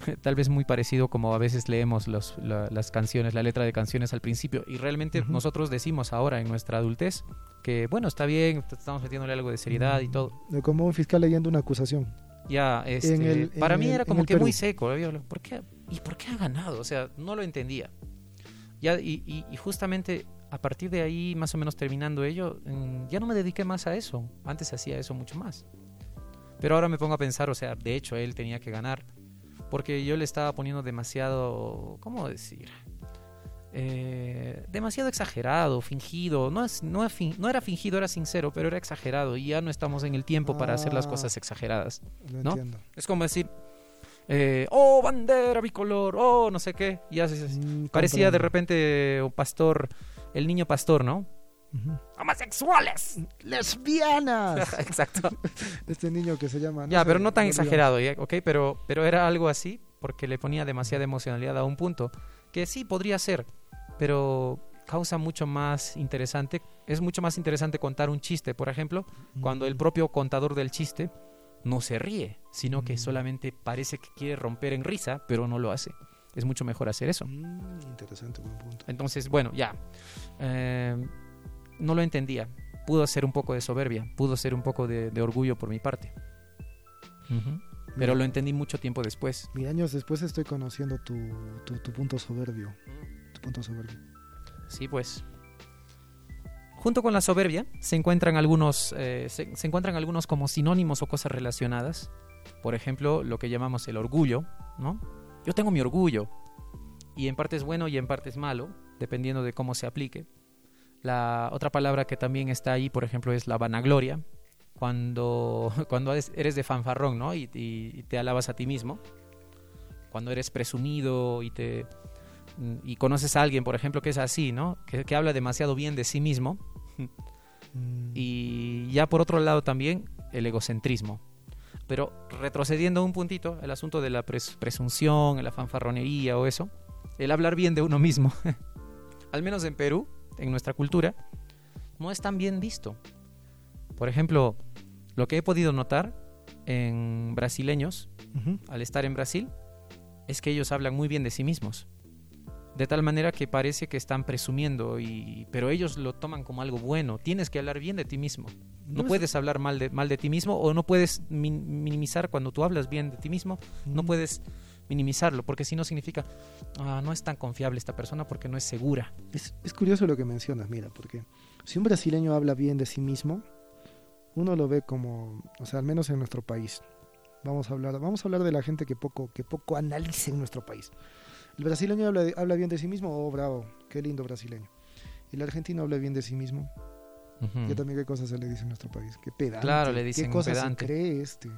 tal vez muy parecido como a veces leemos las canciones, la letra de canciones al principio. Y realmente nosotros decimos ahora en nuestra adultez que, bueno, está bien, estamos metiéndole algo de seriedad y todo. Como un fiscal leyendo una acusación. Ya, este, para mí era como que muy seco. ¿Por qué? ¿Y por qué ha ganado? O sea, no lo entendía. Ya, y, justamente a partir de ahí, más o menos terminando ello, mm, ya no me dediqué más a eso. Antes hacía eso mucho más. Pero ahora me pongo a pensar, o sea, de hecho él tenía que ganar porque yo le estaba poniendo demasiado, ¿cómo decir? Eh, demasiado exagerado, fingido. No, es, no, no, era fingido, era sincero, pero era exagerado. Y ya no estamos en el tiempo para hacer las cosas ah, exageradas. ¿no? Es como decir, eh, oh, bandera bicolor, oh, no sé qué. Y así, mm, parecía de repente un pastor, el niño pastor, ¿no? Homosexuales, lesbianas. Exacto. Este niño que se llama. ya, pero no tan exagerado, ¿ok? Pero, pero era algo así porque le ponía demasiada emocionalidad a un punto que sí podría ser, pero causa mucho más interesante. Es mucho más interesante contar un chiste, por ejemplo, cuando el propio contador del chiste no se ríe, sino que solamente parece que quiere romper en risa, pero no lo hace. Es mucho mejor hacer eso. Mm, interesante, buen punto. Entonces, bueno, ya. Eh, no lo entendía. Pudo ser un poco de soberbia, pudo ser un poco de, orgullo por mi parte. Pero lo entendí mucho tiempo después. Mil años después estoy conociendo tu, punto soberbio. Tu punto soberbio. Sí, pues. Junto con la soberbia se encuentran algunos, eh, se, encuentran algunos como sinónimos o cosas relacionadas. Por ejemplo, lo que llamamos el orgullo, ¿no? Yo tengo mi orgullo. Y en parte es bueno y en parte es malo, dependiendo de cómo se aplique. La otra palabra que también está ahí, por ejemplo, es la vanagloria. Cuando, cuando eres de fanfarrón, ¿no? Y, te alabas a ti mismo. Cuando eres presumido y te y conoces a alguien, por ejemplo, que es así, ¿no? Que, habla demasiado bien de sí mismo. Y ya por otro lado también el egocentrismo. Pero retrocediendo un puntito, el asunto de la presunción, la fanfarronería o eso, el hablar bien de uno mismo. Al menos en Perú, en nuestra cultura, no es tan bien visto. Por ejemplo, lo que he podido notar en brasileños, al estar en Brasil, es que ellos hablan muy bien de sí mismos. De tal manera que parece que están presumiendo, y, pero ellos lo toman como algo bueno. Tienes que hablar bien de ti mismo. No, puedes hablar mal de, mal de ti mismo o no puedes minimizar cuando tú hablas bien de ti mismo. No puedes minimizarlo, porque si no significa, ah, no es tan confiable esta persona porque no es segura. Es, es, curioso lo que mencionas, mira, porque si un brasileño habla bien de sí mismo, uno lo ve como, o sea, al menos en nuestro país. Vamos a hablar, vamos a hablar de la gente que poco, que poco analice en nuestro país. El brasileño habla, habla bien de sí mismo, oh, bravo, qué lindo brasileño. El argentino habla bien de sí mismo. Uh también qué cosas se le dice en nuestro país. Qué pedante. Claro, le dicen ¿Qué cosas se cree este?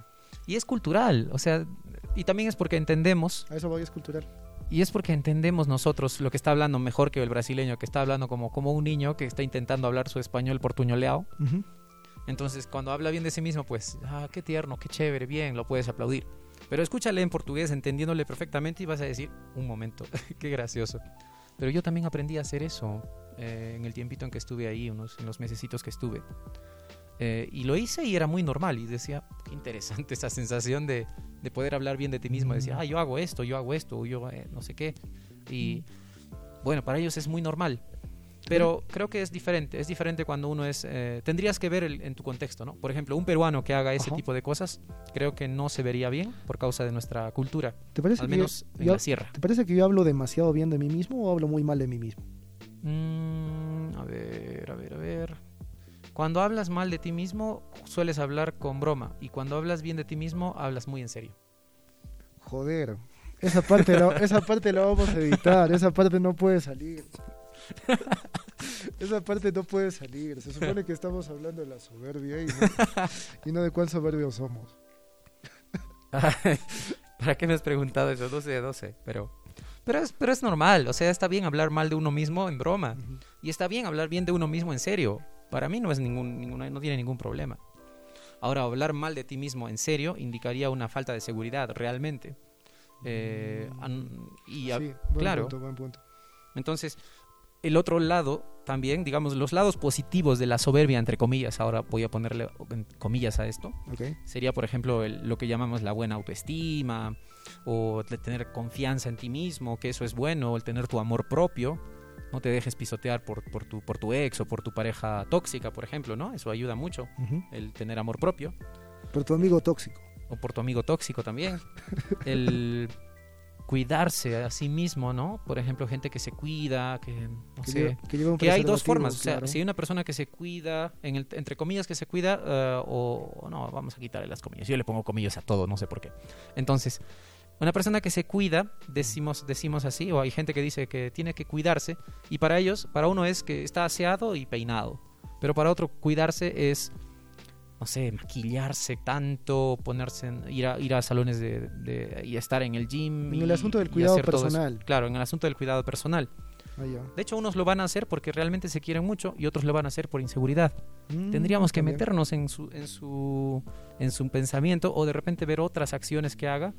Y es cultural, o sea, y también es porque entendemos. A eso voy, es cultural. Y es porque entendemos nosotros lo que está hablando mejor que el brasileño, que está hablando como, como un niño que está intentando hablar su español portuñoleado. Entonces, cuando habla bien de sí mismo, pues, ah, qué tierno, qué chévere, bien, lo puedes aplaudir. Pero escúchale en portugués, entendiéndole perfectamente, y vas a decir, un momento, qué gracioso. Pero yo también aprendí a hacer eso eh, en el tiempito en que estuve ahí, unos, en los mesecitos que estuve. Eh, y lo hice y era muy normal. Y decía, qué interesante esa sensación de, de poder hablar bien de ti mismo. Decía, ah, yo hago esto, yo hago esto, yo eh, no sé qué. Y bueno, para ellos es muy normal. Pero creo que es diferente, es diferente cuando uno es... Eh, tendrías que ver en tu contexto, ¿no? Por ejemplo, un peruano que haga ese tipo de cosas, creo que no se vería bien por causa de nuestra cultura. ¿Te parece al menos en la sierra. ¿Te parece que yo hablo demasiado bien de mí mismo o hablo muy mal de mí mismo? Mm, a ver, a ver, a ver. Cuando hablas mal de ti mismo, sueles hablar con broma. Y cuando hablas bien de ti mismo, hablas muy en serio. joder. Esa parte, la, esa parte la vamos a editar, esa parte no puede salir. Esa parte no puede salir. Se supone que estamos hablando de la soberbia y no, y no de cuán soberbios somos. ¿Para qué me has preguntado eso? 12 de 12, pero... Pero es, pero es normal, o sea, está bien hablar mal de uno mismo en broma. Y está bien hablar bien de uno mismo en serio. Para mí no es ningún, ninguna, no tiene ningún problema. Ahora, hablar mal de ti mismo en serio indicaría una falta de seguridad, realmente. Eh, y Sí, buen claro. punto, buen punto. Entonces, el otro lado también, digamos, los lados positivos de la soberbia, entre comillas, ahora voy a ponerle comillas a esto, sería, por ejemplo, el- lo que llamamos la buena autoestima, o tener confianza en ti mismo, que eso es bueno, o el tener tu amor propio. No te dejes pisotear por, por, tu, por tu ex o por tu pareja tóxica, por ejemplo, ¿no? Eso ayuda mucho, el tener amor propio. Por tu amigo tóxico. O por tu amigo tóxico también. El cuidarse a sí mismo, ¿no? Por ejemplo, gente que se cuida, que no Que, sé, lleva, que lleva un que hay dos formas. O sea, si hay una persona que se cuida, en el, entre comillas que se cuida, eh, o no, vamos a quitarle las comillas. Yo le pongo comillas a todo, no sé por qué. Entonces, una persona que se cuida, decimos, decimos así, o hay gente que dice que tiene que cuidarse, y para ellos, para uno es que está aseado y peinado. Pero para otro, cuidarse es, no sé, maquillarse tanto, ponerse, en- ir, a, ir a salones de, de- y estar en el gym. En y- el asunto del cuidado todo personal. Claro, en el asunto del cuidado personal. Ah. De hecho, unos lo van a hacer porque realmente se quieren mucho y otros lo van a hacer por inseguridad. Mm, Tendríamos que también. meternos en su, en, su, en su pensamiento o de repente ver otras acciones que haga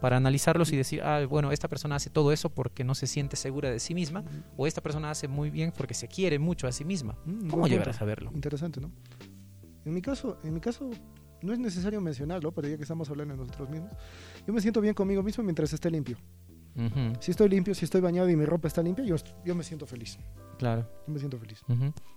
para analizarlos y decir, ah, bueno, esta persona hace todo eso porque no se siente segura de sí misma o esta persona hace muy bien porque se quiere mucho a sí misma. Mm, ¿Cómo llegar a saberlo? Interesante, ¿no? En mi caso, en mi caso no es necesario mencionarlo, pero ya que estamos hablando de nosotros mismos, yo me siento bien conmigo mismo mientras esté limpio. Si estoy limpio, si estoy bañado y mi ropa está limpia, yo, yo me siento feliz. claro. Yo me siento feliz.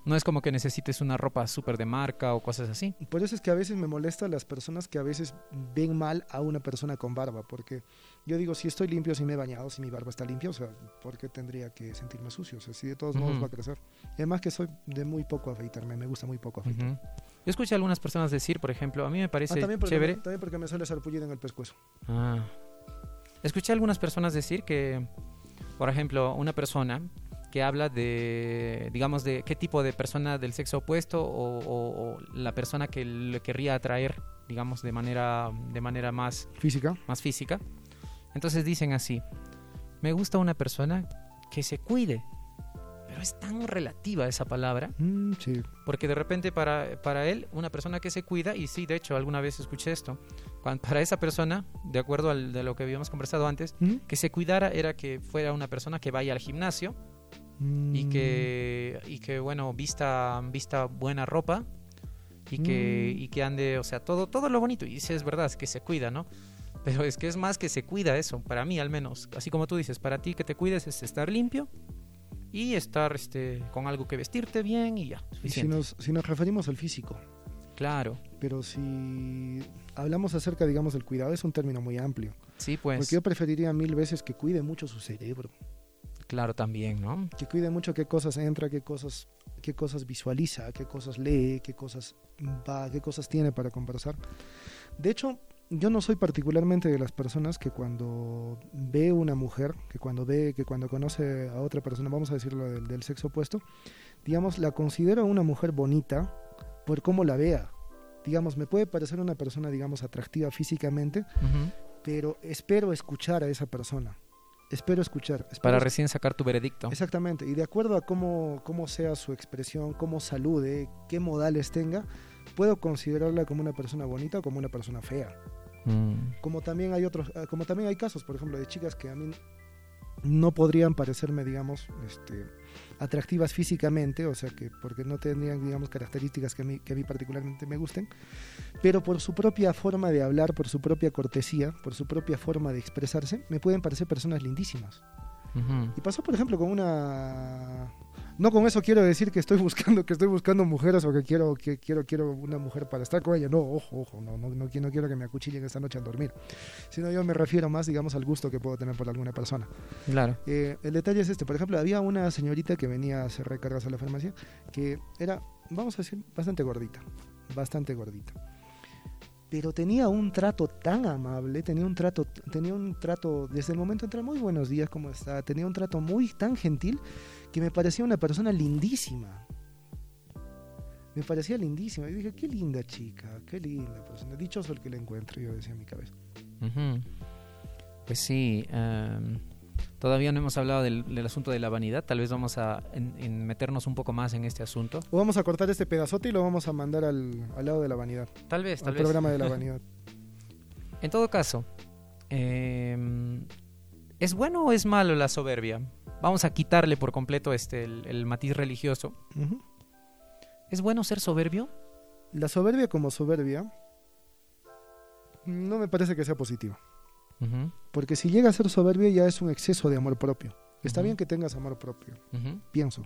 No es como que necesites una ropa súper de marca o cosas así. Por eso es que a veces me molesta las personas que a veces ven mal a una persona con barba, porque yo digo, si estoy limpio, si me he bañado, si mi barba está limpia, o sea, ¿por qué tendría que sentirme sucio? O sea, si de todos modos va a crecer. Y además que soy de muy poco afeitarme, me gusta muy poco afeitarme. Yo escuché a algunas personas decir, por ejemplo, a mí me Ah, parece también, porque chévere. también porque me sale sarpullido en el pescuezo. Ah. Escuché a algunas personas decir que, por ejemplo, una persona que habla de, digamos, de qué tipo de persona del sexo opuesto o, o- o la persona que le querría atraer, digamos, de manera, de manera más, Física. más física. Entonces dicen así, me gusta una persona que se cuide. Pero es tan relativa esa palabra Mm, sí. porque de repente para, para él, una persona que se cuida, y sí, de hecho, alguna vez escuché esto, para esa persona, de acuerdo al, de lo que habíamos conversado antes, Mm. que se cuidara era que fuera una persona que vaya al gimnasio y Mm. que, y que bueno, vista, vista buena ropa y que, y que ande, o sea, todo, todo lo bonito. Y sí, es verdad, es que se cuida, ¿no? Pero es que es más que se cuida eso, para mí al menos. Así como tú dices, para ti que te cuides es estar limpio y estar este, con algo que vestirte bien y ya, Y si nos, si nos referimos al físico, Claro, pero si hablamos acerca, digamos, del cuidado, es un término muy amplio. sí, pues, Porque yo preferiría mil veces que cuide mucho su cerebro, claro también, ¿no? que cuide mucho qué cosas entra, qué cosas, qué cosas visualiza, qué cosas lee, qué cosas va, qué cosas tiene para conversar. De hecho, yo no soy particularmente de las personas que cuando ve una mujer, que cuando ve, que cuando conoce a otra persona, vamos a decirlo del, del sexo opuesto, digamos, la considero una mujer bonita por cómo la vea. Digamos, me puede parecer una persona, digamos, atractiva físicamente, pero espero escuchar a esa persona. Espero escuchar. espero Para recién sacar tu veredicto. Exactamente, y de acuerdo a cómo, cómo sea su expresión, cómo salude, qué modales tenga, puedo considerarla como una persona bonita o como una persona fea. Mm, Como también hay otros, ah, como también hay casos, por ejemplo, de chicas que a mí no podrían parecerme, digamos, este, atractivas físicamente, o sea que porque no tendrían, digamos, características que a mí, que a mí particularmente me gusten, pero por su propia forma de hablar, por su propia cortesía, por su propia forma de expresarse, me pueden parecer personas lindísimas. Y pasó, por ejemplo, con una. No con eso quiero decir que estoy buscando, que estoy buscando mujeres o que quiero, que quiero, quiero una mujer para estar con ella. No, ojo, ojo, no, no, no, quiero- no quiero que me acuchillen esta noche al dormir. Sino yo me refiero más, digamos, al gusto que puedo tener por alguna persona. Claro. Eh, el detalle es este, por ejemplo, había una señorita que venía a hacer recargas a la farmacia que era, vamos a decir, bastante gordita, bastante gordita. pero tenía un trato tan amable, tenía un trato, tenía un trato, desde el momento entra muy buenos días, ¿cómo está? Tenía un trato muy tan gentil que me parecía una persona lindísima. Me parecía lindísima. Y dije, qué linda chica, qué linda persona. Dichoso el que la encuentre, yo decía en mi cabeza. Pues sí, em, todavía no hemos hablado del, asunto de la vanidad. Tal vez vamos a meternos un poco más en este asunto. O vamos a cortar este pedazote y lo vamos a mandar al, lado de la vanidad. Tal vez, tal al programa de la vanidad. en todo caso, em, ¿es bueno o es malo la soberbia? Vamos a quitarle por completo este el, matiz religioso. ¿Es bueno ser soberbio? La soberbia como soberbia no me parece que sea positiva. Porque si llega a ser soberbia ya es un exceso de amor propio. Está bien que tengas amor propio, pienso.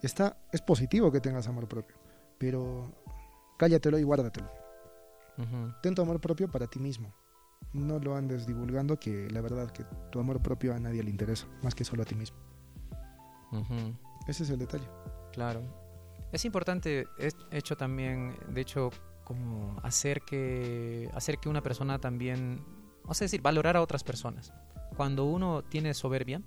Está, es positivo que tengas amor propio, pero cállatelo y guárdatelo. Ten tu amor propio para ti mismo. No lo andes divulgando que la verdad que tu amor propio a nadie le interesa, más que solo a ti mismo. Ese es el detalle. Claro. Es importante, es hecho también, de hecho, como hacer que, hacer que una persona también vamos a decir, valorar a otras personas. Cuando uno tiene soberbia,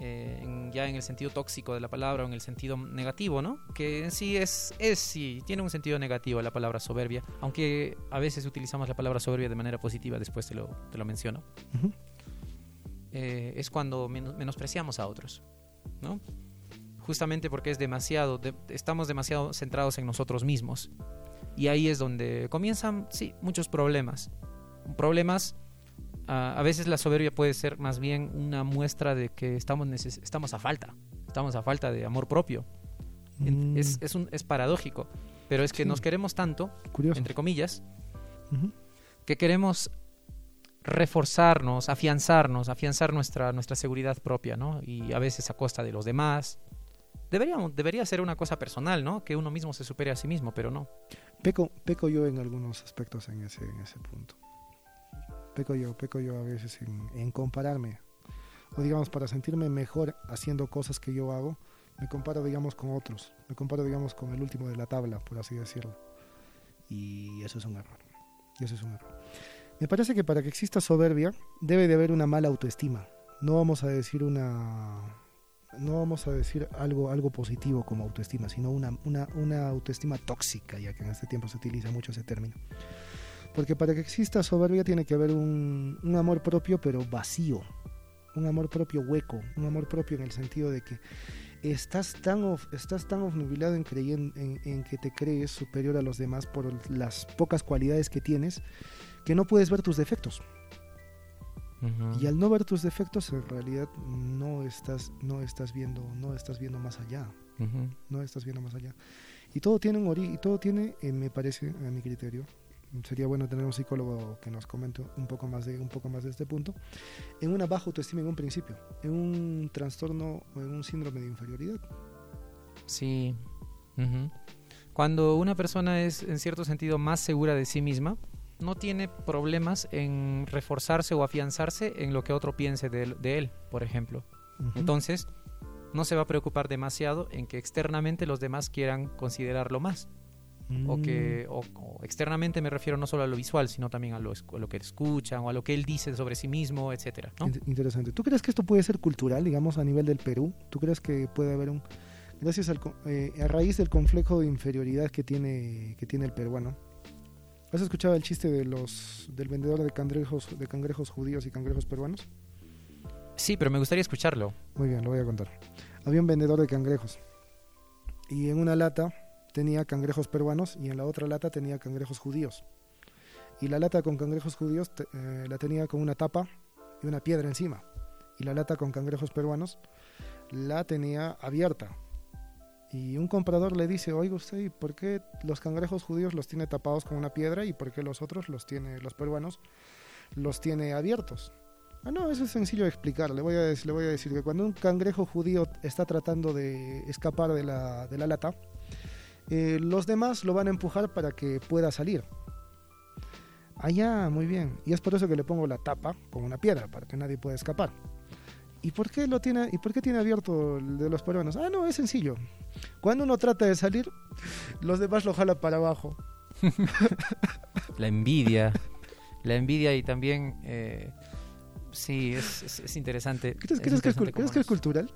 eh, ya en el sentido tóxico de la palabra o en el sentido negativo, ¿no? Que en sí es, es sí, tiene un sentido negativo la palabra soberbia, aunque a veces utilizamos la palabra soberbia de manera positiva, después te lo, te lo menciono. Eh, es cuando menospreciamos a otros, ¿no? Justamente porque es demasiado, estamos demasiado centrados en nosotros mismos. Y ahí es donde comienzan, sí, muchos problemas problemas, a veces la soberbia puede ser más bien una muestra de que estamos, estamos a falta, estamos a falta de amor propio. Mm. Es, es, un, es, paradójico, pero es que nos queremos tanto, entre comillas, que queremos reforzarnos, afianzarnos, afianzar nuestra, nuestra seguridad propia, ¿no? Y a veces a costa de los demás. Deberíamos, debería ser una cosa personal, ¿no? Que uno mismo se supere a sí mismo, pero no. Peco, peco yo en algunos aspectos en ese, en ese punto peco yo, peco yo a veces en, compararme. O digamos, para sentirme mejor haciendo cosas que yo hago, me comparo, digamos, con otros. Me comparo, digamos, con el último de la tabla, por así decirlo. Y eso es un error. Y eso es un error. Me parece que para que exista soberbia debe de haber una mala autoestima. No vamos a decir una no vamos a decir algo, algo positivo como autoestima, sino una, una, una autoestima tóxica, ya que en este tiempo se utiliza mucho ese término. Porque para que exista soberbia tiene que haber un, amor propio, pero vacío. Un amor propio hueco. Un amor propio en el sentido de que estás tan, estás tan obnubilado en, en, que te crees superior a los demás por las pocas cualidades que tienes que no puedes ver tus defectos. Y al no ver tus defectos, en realidad no estás, no estás viendo, no estás viendo más allá. No estás viendo más allá. Y todo tiene un ori y todo tiene, eh, me parece, a mi criterio, sería bueno tener un psicólogo que nos comente un poco más de un poco más de este punto. En una baja autoestima en un principio en un trastorno o en un síndrome de inferioridad. Sí cuando una persona es en cierto sentido más segura de sí misma no tiene problemas en reforzarse o afianzarse en lo que otro piense de, él, por ejemplo. Entonces no se va a preocupar demasiado en que externamente los demás quieran considerarlo más o que mm. o, externamente me refiero no solo a lo visual, sino también a lo, lo, que escuchan o a lo que él dice sobre sí mismo, etcétera. Interesante. ¿Tú crees que esto puede ser cultural, digamos, a nivel del Perú? ¿Tú crees que puede haber un gracias al eh, a raíz del conflicto de inferioridad que tiene que tiene el peruano? ¿Has escuchado el chiste de los del vendedor de cangrejos de cangrejos judíos y cangrejos peruanos? Sí, pero me gustaría escucharlo. Muy bien, lo voy a contar. Había un vendedor de cangrejos y en una lata tenía cangrejos peruanos y en la otra lata tenía cangrejos judíos. Y la lata con cangrejos judíos eh, la tenía con una tapa y una piedra encima. Y la lata con cangrejos peruanos la tenía abierta. Y un comprador le dice, oiga usted, ¿por qué los cangrejos judíos los tiene tapados con una piedra y por qué los otros, los tiene, los peruanos, los tiene abiertos? Ah, no, eso es sencillo de explicar. Le voy a, le voy a decir que cuando un cangrejo judío está tratando de escapar de la, de la lata, eh, los demás lo van a empujar para que pueda salir. Allá, muy bien. Y es por eso que le pongo la tapa con una piedra, para que nadie pueda escapar. ¿Y por qué lo tiene, y por qué tiene abierto el de los peruanos? Ah, no, es sencillo. Cuando uno trata de salir, los demás lo jalan para abajo. la envidia. La envidia y también... eh, sí, es, es- es interesante. ¿Crees, es crees interesante crees que es cultural?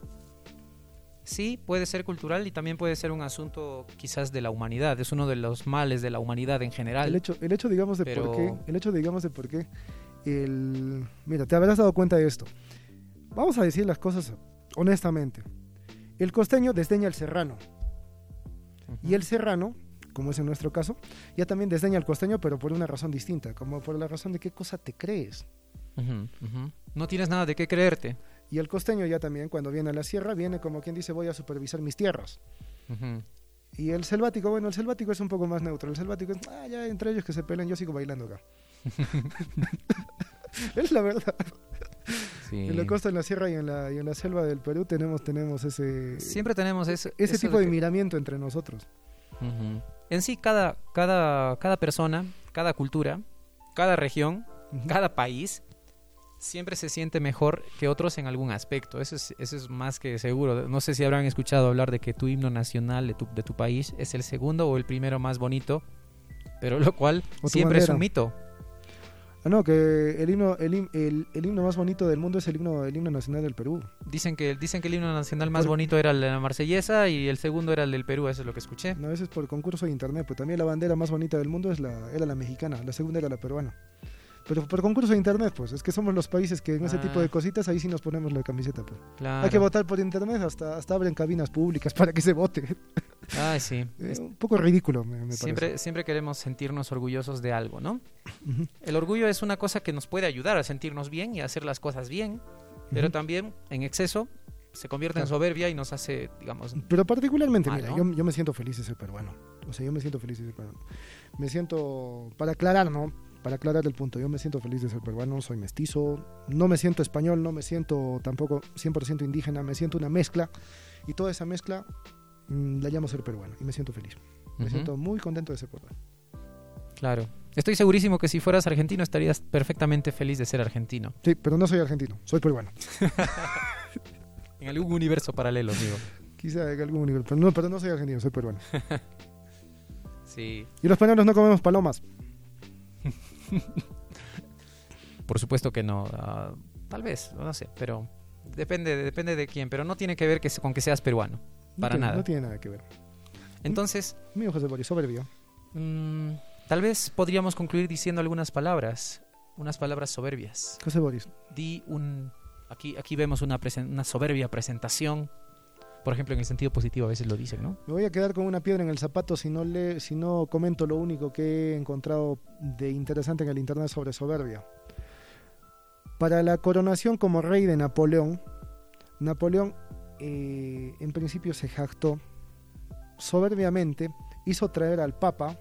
Sí, puede ser cultural y también puede ser un asunto quizás de la humanidad. Es uno de los males de la humanidad en general. El hecho, el hecho digamos, de Pero- por qué. El hecho, digamos, de por qué. El... Mira, te habrás dado cuenta de esto. Vamos a decir las cosas honestamente. El costeño desdeña al serrano. Y el serrano, como es en nuestro caso, ya también desdeña al costeño, pero por una razón distinta. Como por la razón de qué cosa te crees. No tienes nada de qué creerte. Y el costeño ya también, cuando viene a la sierra, viene como quien dice, voy a supervisar mis tierras. Y el selvático, bueno, el selvático es un poco más neutro. El selvático es, ah, ya entre ellos que se peleen, yo sigo bailando acá. es la verdad. Sí. En la costa, en la sierra y en la, y en la selva del Perú tenemos, tenemos ese, Siempre tenemos ese, ese tipo de que- miramiento entre nosotros. En sí, cada, cada, cada persona, cada cultura, cada región, cada país, siempre se siente mejor que otros en algún aspecto. Eso es, eso es más que seguro. No sé si habrán escuchado hablar de que tu himno nacional de tu, de tu país es el segundo o el primero más bonito, pero lo cual siempre es un mito. Ah, no, que el himno, el, el, el himno más bonito del mundo es el himno, el himno nacional del Perú. Dicen que, dicen que el himno nacional más Por- bonito era el de la marsellesa y el segundo era el del Perú, eso es lo que escuché. No, eso es por concurso de internet, pero también la bandera más bonita del mundo es la, era la mexicana, la segunda era la peruana. Pero por concurso de internet, pues, es que somos los países que en ese Ah. tipo de cositas ahí sí nos ponemos la camiseta, pues. Claro. Hay que votar por internet, hasta, hasta abren cabinas públicas para que se vote. Ay, sí. Es un poco ridículo, me, me parece. Siempre, siempre queremos sentirnos orgullosos de algo, ¿no? Ujú, El orgullo es una cosa que nos puede ayudar a sentirnos bien y a hacer las cosas bien, pero ujú. también en exceso se convierte en Claro. soberbia y nos hace, digamos, Pero particularmente, Ah, mira, ¿no? yo, yo me siento feliz de ser peruano. O sea, yo me siento feliz de ser peruano. Me siento, para aclarar, ¿no? Para aclarar el punto, yo me siento feliz de ser peruano, soy mestizo, no me siento español, no me siento tampoco 100% indígena, me siento una mezcla. Y toda esa mezcla mm, la llamo ser peruano y me siento feliz. Me Ujú, siento muy contento de ser peruano. claro. Estoy segurísimo que si fueras argentino estarías perfectamente feliz de ser argentino. Sí, pero no soy argentino, soy peruano. En algún universo paralelo, digo. Quizá en algún nivel, pero no, pero no soy argentino, soy peruano. Sí, Y los peruanos no comemos palomas. por supuesto que no. ah, tal vez, no sé, pero depende, depende de quién. Pero no tiene que ver que, con que seas peruano. No Para tiene- nada. No tiene nada que ver. Entonces, Mío José Boris, soberbio. mm, tal vez podríamos concluir diciendo algunas palabras, unas palabras soberbias. José Boris. di un aquí aquí vemos una presen- una soberbia presentación por ejemplo en el sentido positivo a veces lo dicen no Me voy a quedar con una piedra en el zapato si no, le, si no comento lo único que he encontrado de interesante en el internet sobre soberbia. Para la coronación como rey de Napoleón, Napoleón eh, en principio se jactó soberbiamente, hizo traer al Papa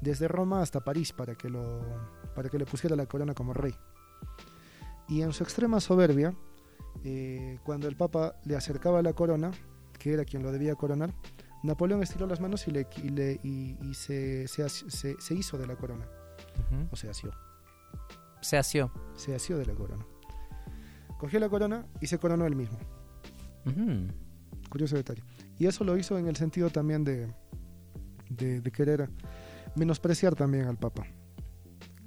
desde Roma hasta París para que, lo, para que le pusiera la corona como rey. Y en su extrema soberbia, eh, cuando el Papa le acercaba la corona, que era quien lo debía coronar, Napoleón estiró las manos y, le, y, le- y- y se, se se- se hizo de la corona, o se asió, se asió se asió de la corona. Cogió la corona y se coronó él mismo. Curioso detalle. Y eso lo hizo en el sentido también de, de, de querer menospreciar también al Papa,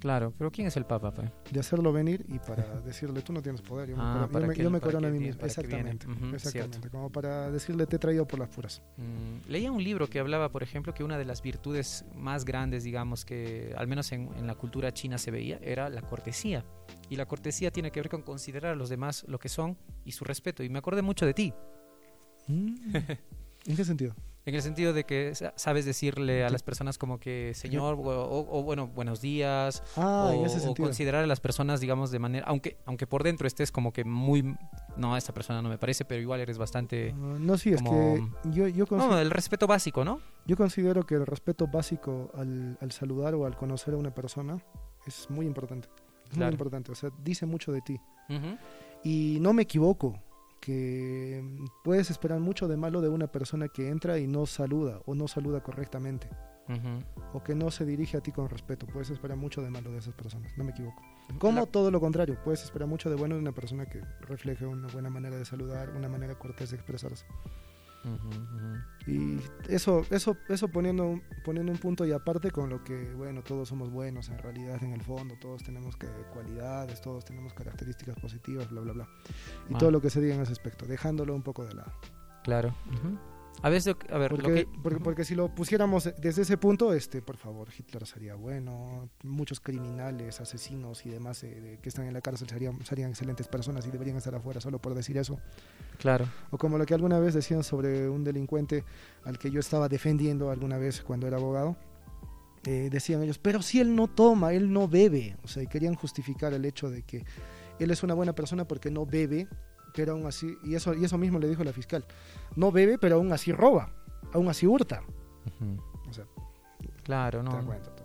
claro pero quién es el papa pues? de hacerlo venir y para decirle tú no tienes poder, yo me, Ah, yo me- yo me corono a mí mismo. Exactamente, exactamente. cierto. Como para decirle te he traído por las puras. Mm, leía un libro que hablaba por ejemplo que una de las virtudes más grandes digamos que al menos en, en la cultura china se veía era la cortesía y la cortesía tiene que ver con considerar a los demás lo que son y su respeto y me acordé mucho de ti ¿En qué sentido? En el sentido de que sa- sabes decirle a las personas como que señor o, o- o, bueno buenos días Ah, o, en ese o considerar a las personas digamos de manera aunque aunque por dentro estés como que muy no esta persona no me parece pero igual eres bastante Ah, no, sí, es que yo, yo, no el respeto básico no yo considero que el respeto básico al, al saludar o al conocer a una persona es muy importante. Es Claro. muy importante, o sea, dice mucho de ti. Y no me equivoco, que puedes esperar mucho de malo de una persona que entra y no saluda o no saluda correctamente o que no se dirige a ti con respeto. Puedes esperar mucho de malo de esas personas, no me equivoco. Como La- todo lo contrario, puedes esperar mucho de bueno de una persona que refleje una buena manera de saludar, una manera cortés de expresarse. Y eso, eso, eso poniendo, poniendo un punto y aparte con lo que, bueno, todos somos buenos en realidad, en el fondo, todos tenemos que, cualidades, todos tenemos características positivas, bla, bla, bla. Y Ah. todo lo que se diga en ese aspecto, dejándolo un poco de lado. Claro. A veces, a ver, Porque, lo que... porque, porque si lo pusiéramos desde ese punto, este, por favor, Hitler sería bueno, muchos criminales, asesinos y demás eh, que están en la cárcel serían, serían excelentes personas y deberían estar afuera solo por decir eso. Claro. O como lo que alguna vez decían sobre un delincuente al que yo estaba defendiendo alguna vez cuando era abogado. eh, decían ellos, pero si él no toma, él no bebe. O sea, y querían justificar el hecho de que él es una buena persona porque no bebe, pero aún así, y eso, y eso mismo le dijo la fiscal, no bebe, pero aún así roba, aún así hurta. Ujú. O sea, Claro, te no. das cuenta. tú.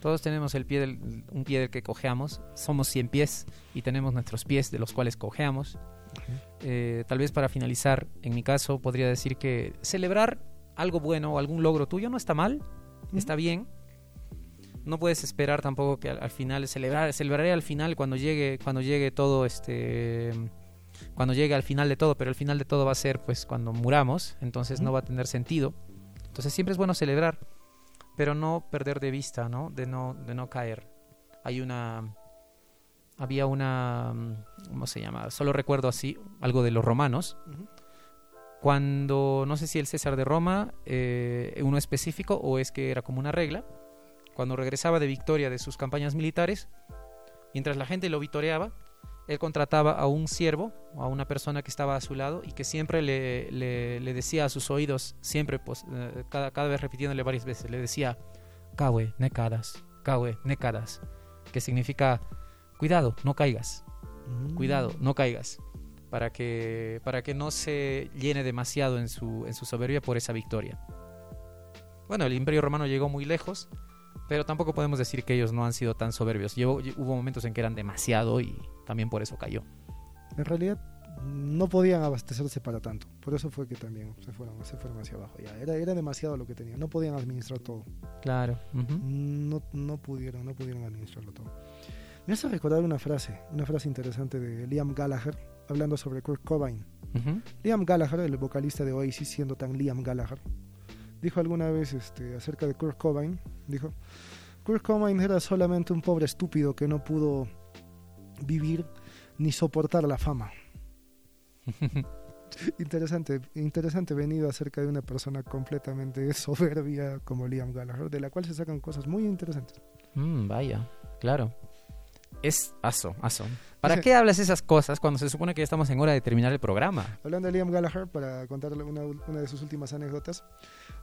Todos tenemos el pie del, un pie del que cojeamos. Somos 100 pies y tenemos nuestros pies de los cuales cojeamos. Eh, tal vez para finalizar, en mi caso, podría decir que celebrar algo bueno o algún logro tuyo no está mal, está bien. No puedes esperar tampoco que al, al final celebrar, celebraré al final cuando llegue, cuando llegue todo este, cuando llegue al final de todo, pero el final de todo va a ser pues cuando muramos, entonces no va a tener sentido. Entonces siempre es bueno celebrar, pero no perder de vista, ¿no? De no, de no caer. Hay una, había una, mm, ¿cómo se llama? Solo recuerdo así algo de los romanos cuando no sé si el César de Roma, eh, uno específico o es que era como una regla, cuando regresaba de victoria de sus campañas militares, mientras la gente lo vitoreaba, él contrataba a un siervo, a una persona que estaba a su lado y que siempre le, le- le decía a sus oídos, siempre, pues, eh, cada, cada vez repitiéndole varias veces, le decía, Cawe, necadas, Cawe, necadas, que significa, cuidado, no caigas, cuidado, no caigas, para que, para que no se llene demasiado en su, en su soberbia por esa victoria. Bueno, el imperio romano llegó muy lejos, pero tampoco podemos decir que ellos no han sido tan soberbios. Hubo momentos en que eran demasiado y también por eso cayó. En realidad no podían abastecerse para tanto. Por eso fue que también se fueron, se fueron hacia abajo. Ya era, era demasiado lo que tenían. No podían administrar todo. Claro. No, no pudieron, no pudieron administrarlo todo. Me hace recordar una frase, una frase interesante de Liam Gallagher hablando sobre Kurt Cobain. Liam Gallagher, el vocalista de Oasis, siendo tan Liam Gallagher, dijo alguna vez este, acerca de Kurt Cobain, dijo, Kurt Cobain era solamente un pobre estúpido que no pudo vivir ni soportar la fama. Interesante, interesante venido acerca de una persona completamente soberbia como Liam Gallagher, de la cual se sacan cosas muy interesantes. Mm, vaya, claro. Es aso, aso. ¿Para qué hablas esas cosas cuando se supone que ya estamos en hora de terminar el programa? Hablando de Liam Gallagher, para contarle una, una de sus últimas anécdotas,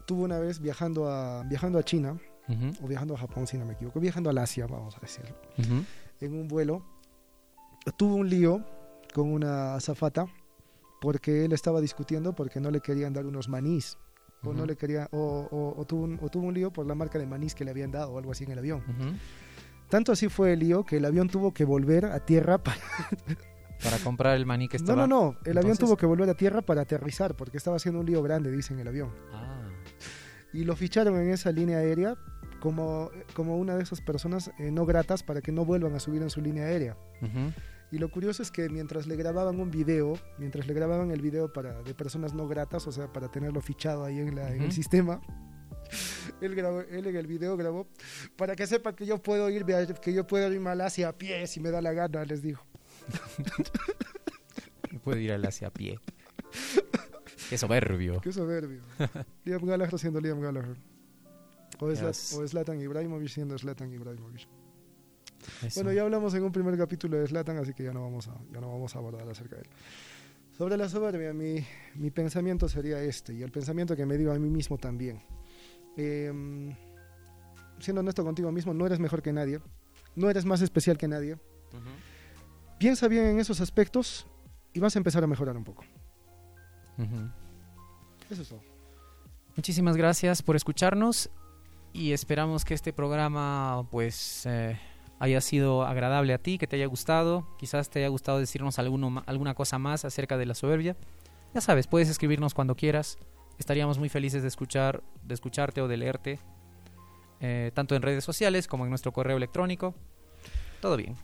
tuvo una vez viajando a, viajando a China, Ujú, o viajando a Japón si no me equivoco, viajando al Asia, vamos a decirlo, en un vuelo, tuvo un lío con una azafata porque él estaba discutiendo porque no le querían dar unos manís. O, no le quería, o, o- o tuvo un, o tuvo un lío por la marca de manís que le habían dado o algo así en el avión. Tanto así fue el lío que el avión tuvo que volver a tierra para... Para comprar el maní que No, estaba... no, no, el avión tuvo que volver a tierra para aterrizar porque estaba haciendo un lío grande, dicen el avión. Ah. y lo ficharon en esa línea aérea como, como una de esas personas eh, no gratas para que no vuelvan a subir en su línea aérea. Y lo curioso es que mientras le grababan un video, mientras le grababan el video para, de personas no gratas, o sea, para tenerlo fichado ahí en, la- en el sistema, él, grabó, él en el video grabó, para que sepa que yo puedo a, que yo puedo irme a Malasia a pie si me da la gana, les dijo. Puede ir al hacia pie. Qué soberbio. Qué soberbio. Liam Gallagher siendo Liam Gallagher. O, Zlat- Yes. o Zlatan Ibrahimovic siendo Zlatan Ibrahimovic. Eso. Bueno, ya hablamos en un primer capítulo de Slatan, así que ya no vamos a, ya no vamos a abordar acerca de él. Sobre la soberbia, mi, mi pensamiento sería este, y el pensamiento que me digo a mí mismo también. Em, siendo honesto contigo mismo, no eres mejor que nadie, no eres más especial que nadie. Ujú. Piensa bien en esos aspectos y vas a empezar a mejorar un poco. Ujú. Eso es todo. Muchísimas gracias por escucharnos y esperamos que este programa pues eh, haya sido agradable a ti, que te haya gustado, quizás te haya gustado decirnos alguno alguna cosa más acerca de la soberbia. Ya sabes, puedes escribirnos cuando quieras. Estaríamos muy felices de escuchar, de escucharte o de leerte, eh, tanto en redes sociales como en nuestro correo electrónico. Todo bien.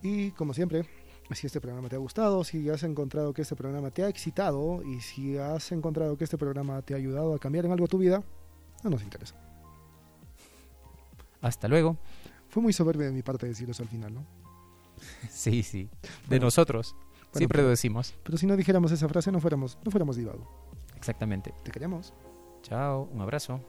Y como siempre, si este programa te ha gustado, si has encontrado que este programa te ha excitado y si has encontrado que este programa te ha ayudado a cambiar en algo tu vida, no nos interesa. Hasta luego. Fue muy soberbio de mi parte decir eso al final, ¿no? Sí, sí. De Bueno, nosotros. Siempre pero- lo decimos. Pero si no dijéramos esa frase, no fuéramos, no fuéramos divago. Exactamente. Te queremos. Chao. Un abrazo.